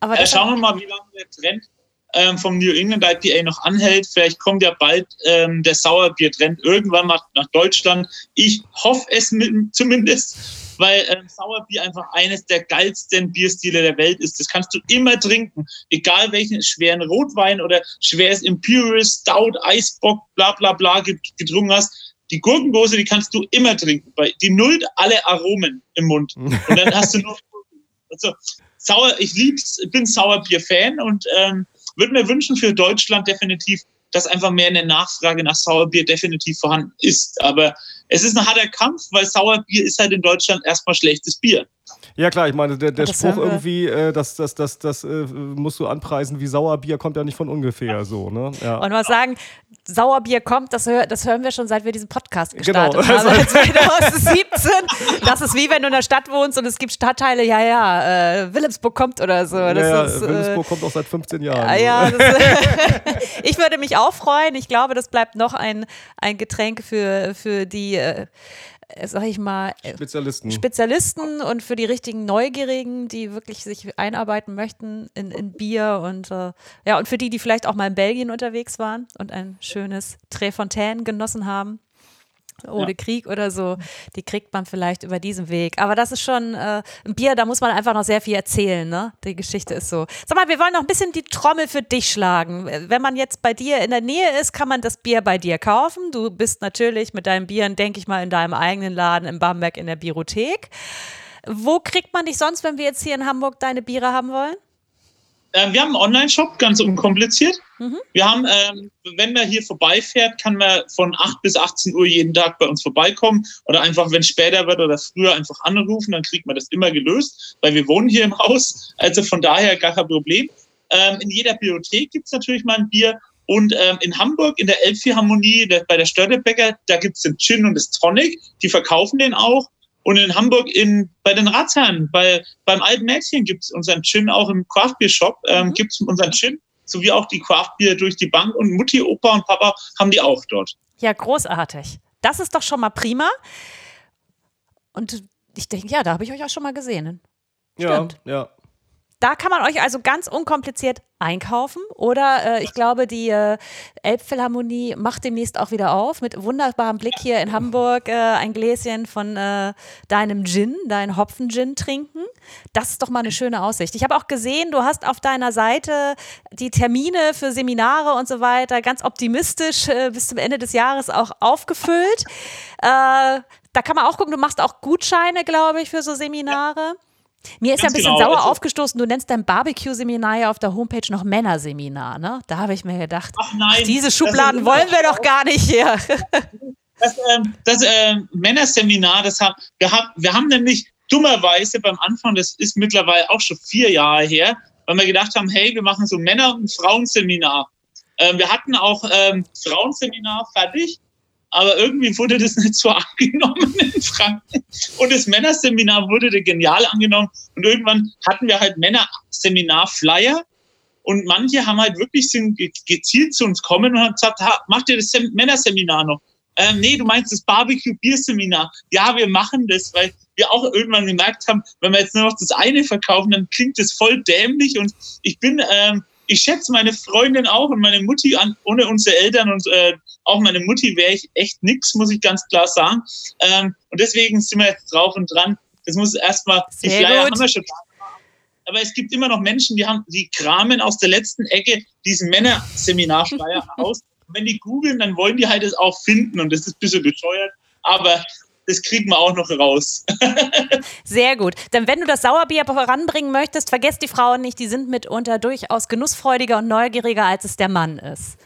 Aber äh, schauen wir mal, wie lange der Trend ähm, vom New England IPA noch anhält. Vielleicht kommt ja bald ähm, der Sauerbier-Trend irgendwann mal nach Deutschland. Ich hoffe es mit, zumindest, weil ähm, Sauerbier einfach eines der geilsten Bierstile der Welt ist. Das kannst du immer trinken, egal welchen schweren Rotwein oder schweres Imperial, Stout, Eisbock, bla bla bla getrunken hast. Die Gurkendose, die kannst du immer trinken, weil die nullt alle Aromen im Mund. Und dann hast du nur also, Sauer, ich lieb's, bin Sauerbier-Fan und ähm, würde mir wünschen für Deutschland definitiv, dass einfach mehr eine Nachfrage nach Sauerbier definitiv vorhanden ist. Aber es ist ein harter Kampf, weil Sauerbier ist halt in Deutschland erstmal schlechtes Bier. Ja klar, ich meine, der, der Spruch irgendwie, äh, das, das, das, das äh, musst du anpreisen wie Sauerbier, kommt ja nicht von ungefähr so. Ne? Ja. Und mal sagen, Sauerbier kommt, das, hör, das hören wir schon, seit wir diesen Podcast gestartet genau. haben. 2017. Das ist wie wenn du in der Stadt wohnst und es gibt Stadtteile, ja, ja, äh, Wilhelmsburg kommt oder so. Das ja, ist, äh, Wilhelmsburg kommt auch seit 15 Jahren. Ja, ja das, ich würde mich auch freuen. Ich glaube, das bleibt noch ein, ein Getränk für, für die äh, sag ich mal, äh, Spezialisten. Spezialisten und für die richtigen Neugierigen, die wirklich sich einarbeiten möchten in, in Bier und äh, ja, und für die, die vielleicht auch mal in Belgien unterwegs waren und ein schönes Tréfontaine genossen haben ohne ja. Krieg oder so, die kriegt man vielleicht über diesen Weg. Aber das ist schon äh, ein Bier, da muss man einfach noch sehr viel erzählen, ne? Die Geschichte ist so. Sag mal, wir wollen noch ein bisschen die Trommel für dich schlagen. Wenn man jetzt bei dir in der Nähe ist, kann man das Bier bei dir kaufen. Du bist natürlich mit deinen Bieren, denke ich mal, in deinem eigenen Laden in Bamberg in der Biothek. Wo kriegt man dich sonst, wenn wir jetzt hier in Hamburg deine Biere haben wollen? Ähm, wir haben einen Online-Shop, ganz unkompliziert. Mhm. Wir haben, ähm, wenn man hier vorbeifährt, kann man von 8 bis 18 Uhr jeden Tag bei uns vorbeikommen oder einfach, wenn es später wird oder früher, einfach anrufen, dann kriegt man das immer gelöst, weil wir wohnen hier im Haus. Also von daher gar kein Problem. Ähm, in jeder Bibliothek gibt es natürlich mal ein Bier. Und ähm, in Hamburg, in der Elbphilharmonie, bei der Störtebäcker, da gibt es den Gin und das Tonic. Die verkaufen den auch. Und in Hamburg in, bei den Ratsherren, bei, beim alten Mädchen gibt es unseren Gin, auch im Craftbeer-Shop ähm, mhm. gibt es unseren Gin, sowie auch die Craftbeer durch die Bank. Und Mutti, Opa und Papa haben die auch dort. Ja, großartig. Das ist doch schon mal prima. Und ich denke, ja, da habe ich euch auch schon mal gesehen. Stimmt. Ja, ja. Da kann man euch also ganz unkompliziert einkaufen. Oder äh, ich glaube, die äh, Elbphilharmonie macht demnächst auch wieder auf mit wunderbarem Blick hier in Hamburg äh, ein Gläschen von äh, deinem Gin, dein Hopfen-Gin trinken. Das ist doch mal eine schöne Aussicht. Ich habe auch gesehen, du hast auf deiner Seite die Termine für Seminare und so weiter ganz optimistisch äh, bis zum Ende des Jahres auch aufgefüllt. Äh, da kann man auch gucken, du machst auch Gutscheine, glaube ich, für so Seminare. Ja. Mir ist ja ein bisschen genau. sauer also, aufgestoßen, du nennst dein Barbecue-Seminar ja auf der Homepage noch Männerseminar, ne? Da habe ich mir gedacht, ach nein, diese Schubladen wollen wir doch gar nicht hier. Das, äh, das äh, Männerseminar, das haben, wir, haben, wir haben nämlich dummerweise beim Anfang, das ist mittlerweile auch schon vier Jahre her, weil wir gedacht haben, hey, wir machen so Männer- und Frauenseminar. Ähm, wir hatten auch ähm, Frauenseminar fertig aber irgendwie wurde das nicht so angenommen in Franken. Und das Männerseminar wurde genial angenommen. Und irgendwann hatten wir halt Männerseminar-Flyer. Und manche haben halt wirklich gezielt zu uns kommen und haben gesagt, ha, macht ihr das Sem Männerseminar noch? Ähm, nee, du meinst das Barbecue-Bier-Seminar. Ja, wir machen das, weil wir auch irgendwann gemerkt haben, wenn wir jetzt nur noch das eine verkaufen, dann klingt das voll dämlich. Und ich bin ähm, ich schätze meine Freundin auch und meine Mutti an. Ohne unsere Eltern und äh, auch meine Mutti wäre ich echt nix, muss ich ganz klar sagen. Ähm, und deswegen sind wir jetzt drauf und dran. Das muss erstmal, die Flyer gut. haben wir schon aber es gibt immer noch Menschen, die haben, die kramen aus der letzten Ecke diesen Männerseminarflyer aus. Und wenn die googeln, dann wollen die halt es auch finden und das ist ein bisschen bescheuert. Aber das kriegen wir auch noch raus. Sehr gut. Denn wenn du das Sauerbier voranbringen möchtest, vergesst die Frauen nicht, die sind mitunter durchaus genussfreudiger und neugieriger, als es der Mann ist.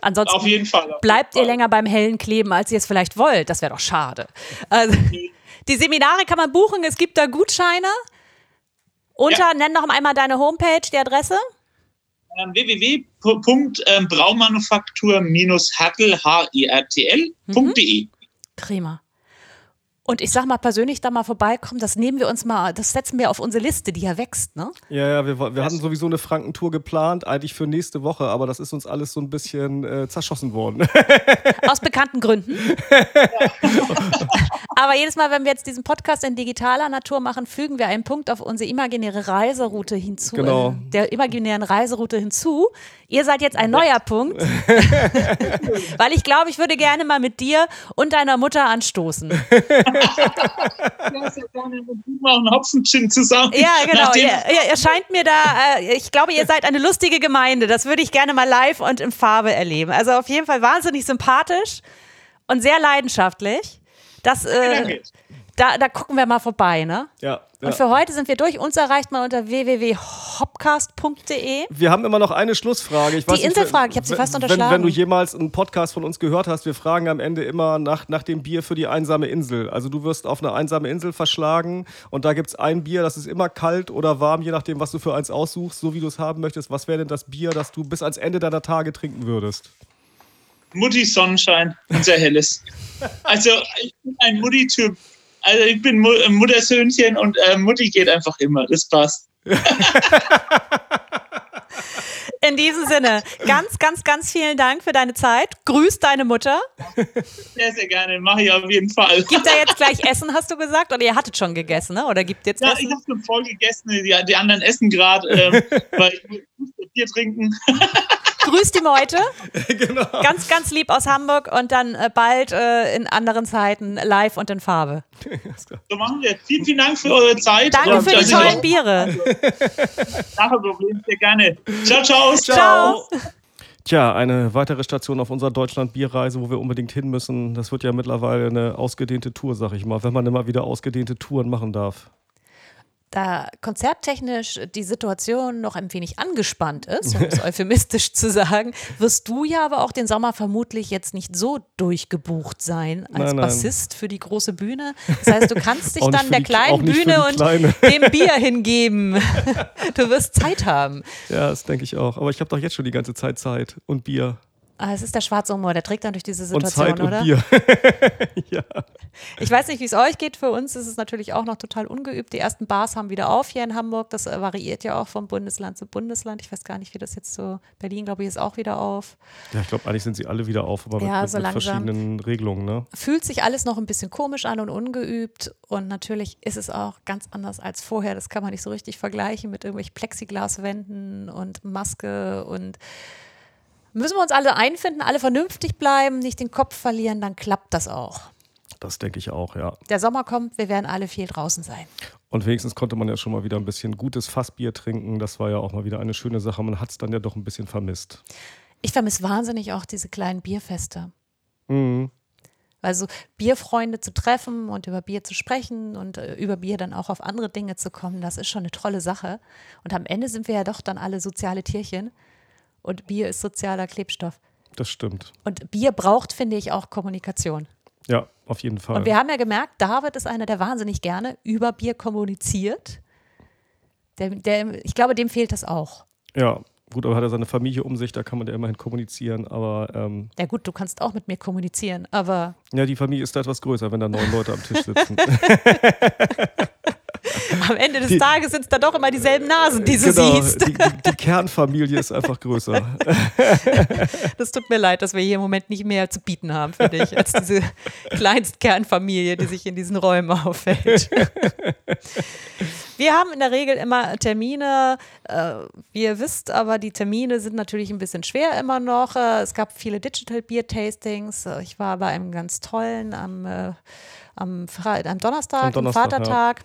Ansonsten Auf jeden Fall. auf bleibt jeden ihr länger beim Hellen kleben, als ihr es vielleicht wollt. Das wäre doch schade. Also, die Seminare kann man buchen, es gibt da Gutscheine. Unter, Ja. nenn noch einmal deine Homepage, die Adresse. Ähm, www.braumanufaktur-hertel.de. Prima. Und ich sag mal persönlich da mal vorbeikommen, das nehmen wir uns mal, das setzen wir auf unsere Liste, die ja wächst, ne? Ja, ja, wir, wir hatten sowieso eine Frankentour geplant, eigentlich für nächste Woche, aber das ist uns alles so ein bisschen äh, zerschossen worden. Aus bekannten Gründen. Aber jedes Mal, wenn wir jetzt diesen Podcast in digitaler Natur machen, fügen wir einen Punkt auf unsere imaginäre Reiseroute hinzu. Genau. äh, Der imaginären Reiseroute hinzu. Ihr seid jetzt ein neuer Punkt. Weil ich glaube, ich würde gerne mal mit dir und deiner Mutter anstoßen. Ja, zusammen. Genau. Ihr, ihr, ihr scheint mir da, äh, ich glaube, ihr seid eine lustige Gemeinde. Das würde ich gerne mal live und in Farbe erleben. Also auf jeden Fall wahnsinnig sympathisch und sehr leidenschaftlich. Das, äh, da, da gucken wir mal vorbei, ne? ja, ja. Und für heute sind wir durch. Uns erreicht man unter www.hopcast.de. Wir haben immer noch eine Schlussfrage. Ich weiß nicht, Inselfrage, ich hab sie wenn- fast wenn, unterschlagen. Wenn du jemals einen Podcast von uns gehört hast, wir fragen am Ende immer nach, nach dem Bier für die einsame Insel. Also du wirst auf eine einsame Insel verschlagen und da gibt es ein Bier, das ist immer kalt oder warm, je nachdem, was du für eins aussuchst, so wie du es haben möchtest. Was wäre denn das Bier, das du bis ans Ende deiner Tage trinken würdest? Mutti Sonnenschein und sehr helles. Also ich bin ein Mutti-Typ. Also ich bin äh, Muttersöhnchen und äh, Mutti geht einfach immer. Das passt. In diesem Sinne, ganz, ganz, ganz vielen Dank für deine Zeit. Grüß deine Mutter. Sehr, sehr gerne. Mache ich auf jeden Fall. Gibt da jetzt gleich Essen, hast du gesagt? Oder ihr hattet schon gegessen, ne? Oder gibt jetzt Ja, ich Essen? habe schon voll gegessen. Die, die anderen essen gerade, ähm, weil ich muss Bier trinken. Grüß die Meute. genau. Ganz, ganz lieb aus Hamburg und dann äh, bald äh, in anderen Zeiten live und in Farbe. So machen wir. Vielen, vielen Dank für eure Zeit. Danke Und für die tollen Biere. Kein Problem. Sehr gerne. Ciao, ciao. Ciao. Tja, eine weitere Station auf unserer Deutschland-Bierreise, wo wir unbedingt hin müssen. Das wird ja mittlerweile eine ausgedehnte Tour, sag ich mal, wenn man immer wieder ausgedehnte Touren machen darf. Da konzerttechnisch die Situation noch ein wenig angespannt ist, um es euphemistisch zu sagen, wirst du ja aber auch den Sommer vermutlich jetzt nicht so durchgebucht sein als Nein, nein. Bassist für die große Bühne. Das heißt, du kannst dich dann der die- kleinen Bühne und kleine. dem Bier hingeben. Du wirst Zeit haben. Ja, das denke ich auch. Aber ich habe doch jetzt schon die ganze Zeit Zeit und Bier. Ah, es ist der schwarze Humor, der trägt dann durch diese Und Situation, Zeit oder? und Bier. ja. Ich weiß nicht, wie es euch geht. Für uns ist es natürlich auch noch total ungeübt. Die ersten Bars haben wieder auf hier in Hamburg. Das äh, variiert ja auch von Bundesland zu Bundesland. Ich weiß gar nicht, wie das jetzt so. Berlin, glaube ich, ist auch wieder auf. ja, ich glaube, eigentlich sind sie alle wieder auf, aber mit, Ja, mit, so mit langsam. verschiedenen Regelungen. Ne? Fühlt sich alles noch ein bisschen komisch an und ungeübt. Und natürlich ist es auch ganz anders als vorher. Das kann man nicht so richtig vergleichen mit irgendwelchen Plexiglaswänden und Maske und. Müssen wir uns alle einfinden, alle vernünftig bleiben, nicht den Kopf verlieren, dann klappt das auch. Das denke ich auch, ja. Der Sommer kommt, wir werden alle viel draußen sein. Und wenigstens konnte man ja schon mal wieder ein bisschen gutes Fassbier trinken. Das war ja auch mal wieder eine schöne Sache. Man hat es dann ja doch ein bisschen vermisst. Ich vermisse wahnsinnig auch diese kleinen Bierfeste. Mhm. Also Bierfreunde zu treffen und über Bier zu sprechen und äh, über Bier dann auch auf andere Dinge zu kommen, das ist schon eine tolle Sache. Und am Ende sind wir ja doch dann alle soziale Tierchen und Bier ist sozialer Klebstoff. Das stimmt. Und Bier braucht, finde ich, auch Kommunikation. Ja, auf jeden Fall. Und wir haben ja gemerkt, David ist einer, der wahnsinnig gerne über Bier kommuniziert. Der, der, ich glaube, dem fehlt das auch. ja, gut, aber hat er seine Familie um sich, da kann man ja immerhin kommunizieren. Aber ähm, Ja gut, du kannst auch mit mir kommunizieren, aber ja, die Familie ist da etwas größer, wenn da neun Leute am Tisch sitzen. am Ende des Die- Tages sind es dann doch immer dieselben Nasen, die du genau, siehst. die, die, Kernfamilie ist einfach größer. Das tut mir leid, dass wir hier im Moment nicht mehr zu bieten haben für dich, als diese Kleinstkernfamilie, die sich in diesen Räumen aufhält. Wir haben in der Regel immer Termine, äh, wie ihr wisst, aber die Termine sind natürlich ein bisschen schwer immer noch. Äh, es gab viele Digital Beer Tastings. Äh, Ich war bei einem ganz tollen am, äh, am, am Donnerstag, Am Donnerstag, am Vatertag.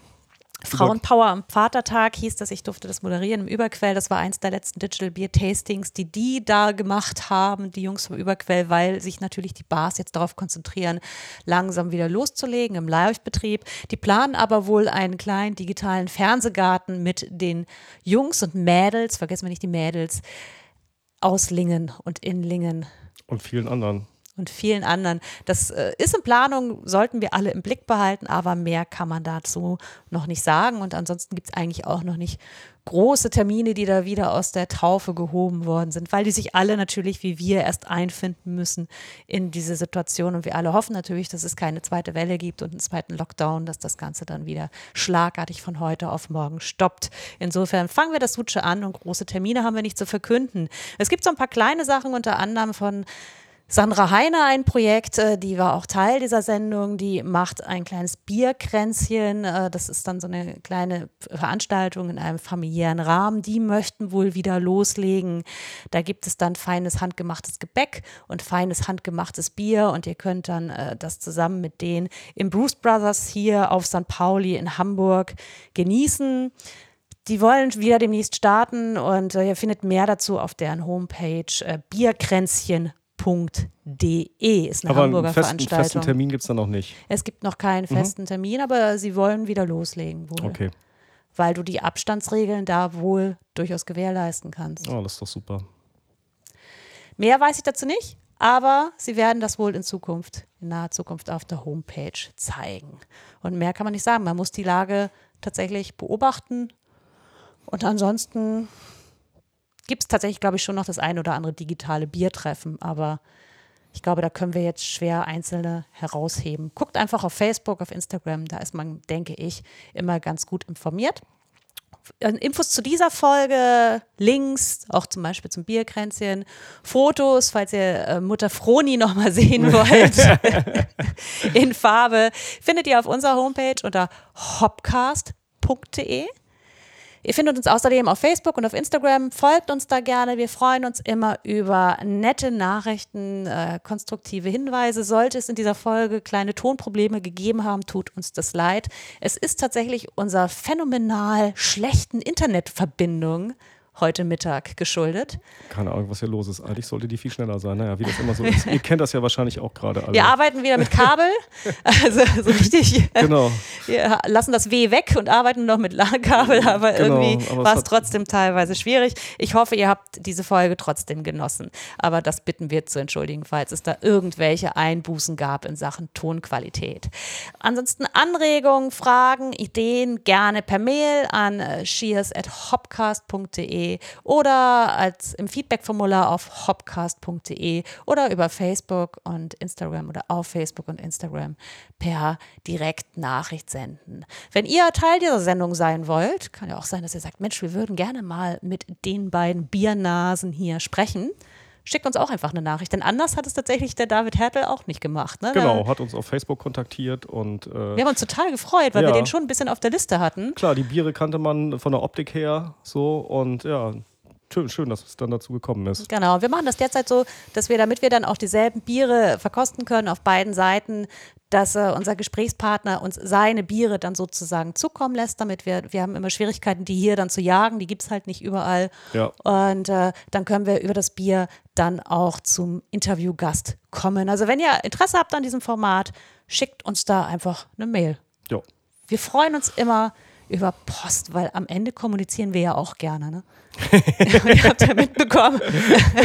Frauenpower am Vatertag hieß das, ich durfte das moderieren im Überquell. Das war eins der letzten Digital Beer Tastings, die die da gemacht haben, die Jungs vom Überquell, weil sich natürlich die Bars jetzt darauf konzentrieren, langsam wieder loszulegen im Live-Betrieb. Die planen aber wohl einen kleinen digitalen Fernsehgarten mit den Jungs und Mädels, vergessen wir nicht die Mädels, aus Lingen und in Lingen. Und vielen anderen und vielen anderen. Das äh, ist in Planung, sollten wir alle im Blick behalten, aber mehr kann man dazu noch nicht sagen. Und ansonsten gibt es eigentlich auch noch nicht große Termine, die da wieder aus der Taufe gehoben worden sind, weil die sich alle natürlich wie wir erst einfinden müssen in diese Situation. Und wir alle hoffen natürlich, dass es keine zweite Welle gibt und einen zweiten Lockdown, dass das Ganze dann wieder schlagartig von heute auf morgen stoppt. Insofern fangen wir das Suche an und große Termine haben wir nicht zu verkünden. Es gibt so ein paar kleine Sachen, unter anderem von Sandra Heiner ein Projekt, äh, die war auch Teil dieser Sendung, die macht ein kleines Bierkränzchen. Äh, das ist dann so eine kleine Veranstaltung in einem familiären Rahmen. Die möchten wohl wieder loslegen. Da gibt es dann feines handgemachtes Gebäck und feines handgemachtes Bier und ihr könnt dann äh, das zusammen mit denen im Bruce Brothers hier auf St. Pauli in Hamburg genießen. Die wollen wieder demnächst starten und ihr findet mehr dazu auf deren Homepage äh, bierkränzchen.de www.de ist eine aber Hamburger einen festen, Veranstaltung. festen Termin gibt es da noch nicht. Es gibt noch keinen Mhm. festen Termin, aber sie wollen wieder loslegen wohl. Okay. Weil du die Abstandsregeln da wohl durchaus gewährleisten kannst. Oh, das ist doch super. Mehr weiß ich dazu nicht, aber sie werden das wohl in Zukunft, in naher Zukunft auf der Homepage zeigen. Und mehr kann man nicht sagen. Man muss die Lage tatsächlich beobachten. Und ansonsten gibt es tatsächlich, glaube ich, schon noch das ein oder andere digitale Biertreffen, aber ich glaube, da können wir jetzt schwer einzelne herausheben. Guckt einfach auf Facebook, auf Instagram, da ist man, denke ich, immer ganz gut informiert. Äh, Infos zu dieser Folge, Links, auch zum Beispiel zum Bierkränzchen, Fotos, falls ihr äh, Mutter Froni nochmal sehen wollt, in Farbe, findet ihr auf unserer Homepage unter hopcast.de. Ihr findet uns außerdem auf Facebook und auf Instagram. Folgt uns da gerne. Wir freuen uns immer über nette Nachrichten, äh, konstruktive Hinweise. Sollte es in dieser Folge kleine Tonprobleme gegeben haben, tut uns das leid. Es ist tatsächlich unserer phänomenal schlechten Internetverbindung heute Mittag geschuldet. Keine Ahnung, was hier los ist. Eigentlich sollte die viel schneller sein. Naja, wie das immer so ist. Ihr kennt das ja wahrscheinlich auch gerade alle. Wir arbeiten wieder mit Kabel, also so richtig. Genau. Wir lassen das W weg und arbeiten noch mit LAN-Kabel, aber Genau, irgendwie war es trotzdem teilweise schwierig. Ich hoffe, ihr habt diese Folge trotzdem genossen. Aber das bitten wir zu entschuldigen, falls es da irgendwelche Einbußen gab in Sachen Tonqualität. Ansonsten Anregungen, Fragen, Ideen gerne per Mail an äh, oder als im Feedback-Formular auf hopcast.de oder über Facebook und Instagram oder auf Facebook und Instagram per Direktnachricht senden. Wenn ihr Teil dieser Sendung sein wollt, kann ja auch sein, dass ihr sagt, Mensch, wir würden gerne mal mit den beiden Biernasen hier sprechen. Schickt uns auch einfach eine Nachricht, denn anders hat es tatsächlich der David Hertel auch nicht gemacht. Ne? Genau, hat uns auf Facebook kontaktiert und äh, Wir haben uns total gefreut, weil wir Ja. den schon ein bisschen auf der Liste hatten. klar, die Biere kannte man von der Optik her so und ja, schön, schön, dass es dann dazu gekommen ist. Genau, wir machen das derzeit so, dass wir, damit wir dann auch dieselben Biere verkosten können auf beiden Seiten, dass äh, unser Gesprächspartner uns seine Biere dann sozusagen zukommen lässt, damit wir, wir haben immer Schwierigkeiten, die hier dann zu jagen, die gibt es halt nicht überall. Ja. Und äh, dann können wir über das Bier dann auch zum Interviewgast kommen. Also wenn ihr Interesse habt an diesem Format, schickt uns da einfach eine Mail. Ja. Wir freuen uns immer über Post, weil am Ende kommunizieren wir ja auch gerne. Ne? Ihr habt ja mitbekommen,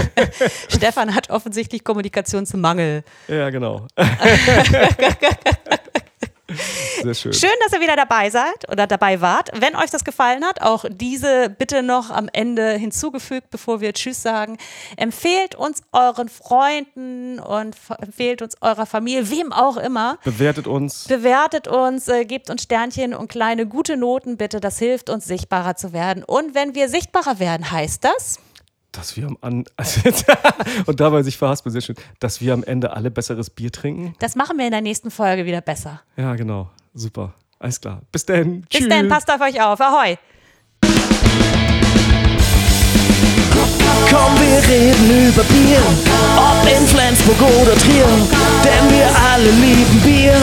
Stefan hat offensichtlich Kommunikationsmangel. Ja, genau. Sehr schön. Schön, dass ihr wieder dabei seid oder dabei wart. Wenn euch das gefallen hat, auch diese bitte noch am Ende hinzugefügt, bevor wir Tschüss sagen. Empfehlt uns euren Freunden und empfehlt uns eurer Familie, wem auch immer. Bewertet uns. Bewertet uns, äh, gebt uns Sternchen und kleine gute Noten bitte. Das hilft uns, sichtbarer zu werden. Und wenn wir sichtbarer werden, heißt das, Dass wir am an und dabei sich verhaspeln, sehr schön, dass wir am Ende alle besseres Bier trinken. das machen wir in der nächsten Folge wieder besser. Ja, genau. Super. Alles klar. Bis dann. Bis Tschüss. dann, passt auf euch auf. Ahoi. Komm, wir reden über Bier, ob in Flensburg oder Trier, denn wir alle lieben Bier.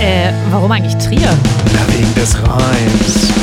Äh, warum eigentlich Trier? Ja, wegen des Reims.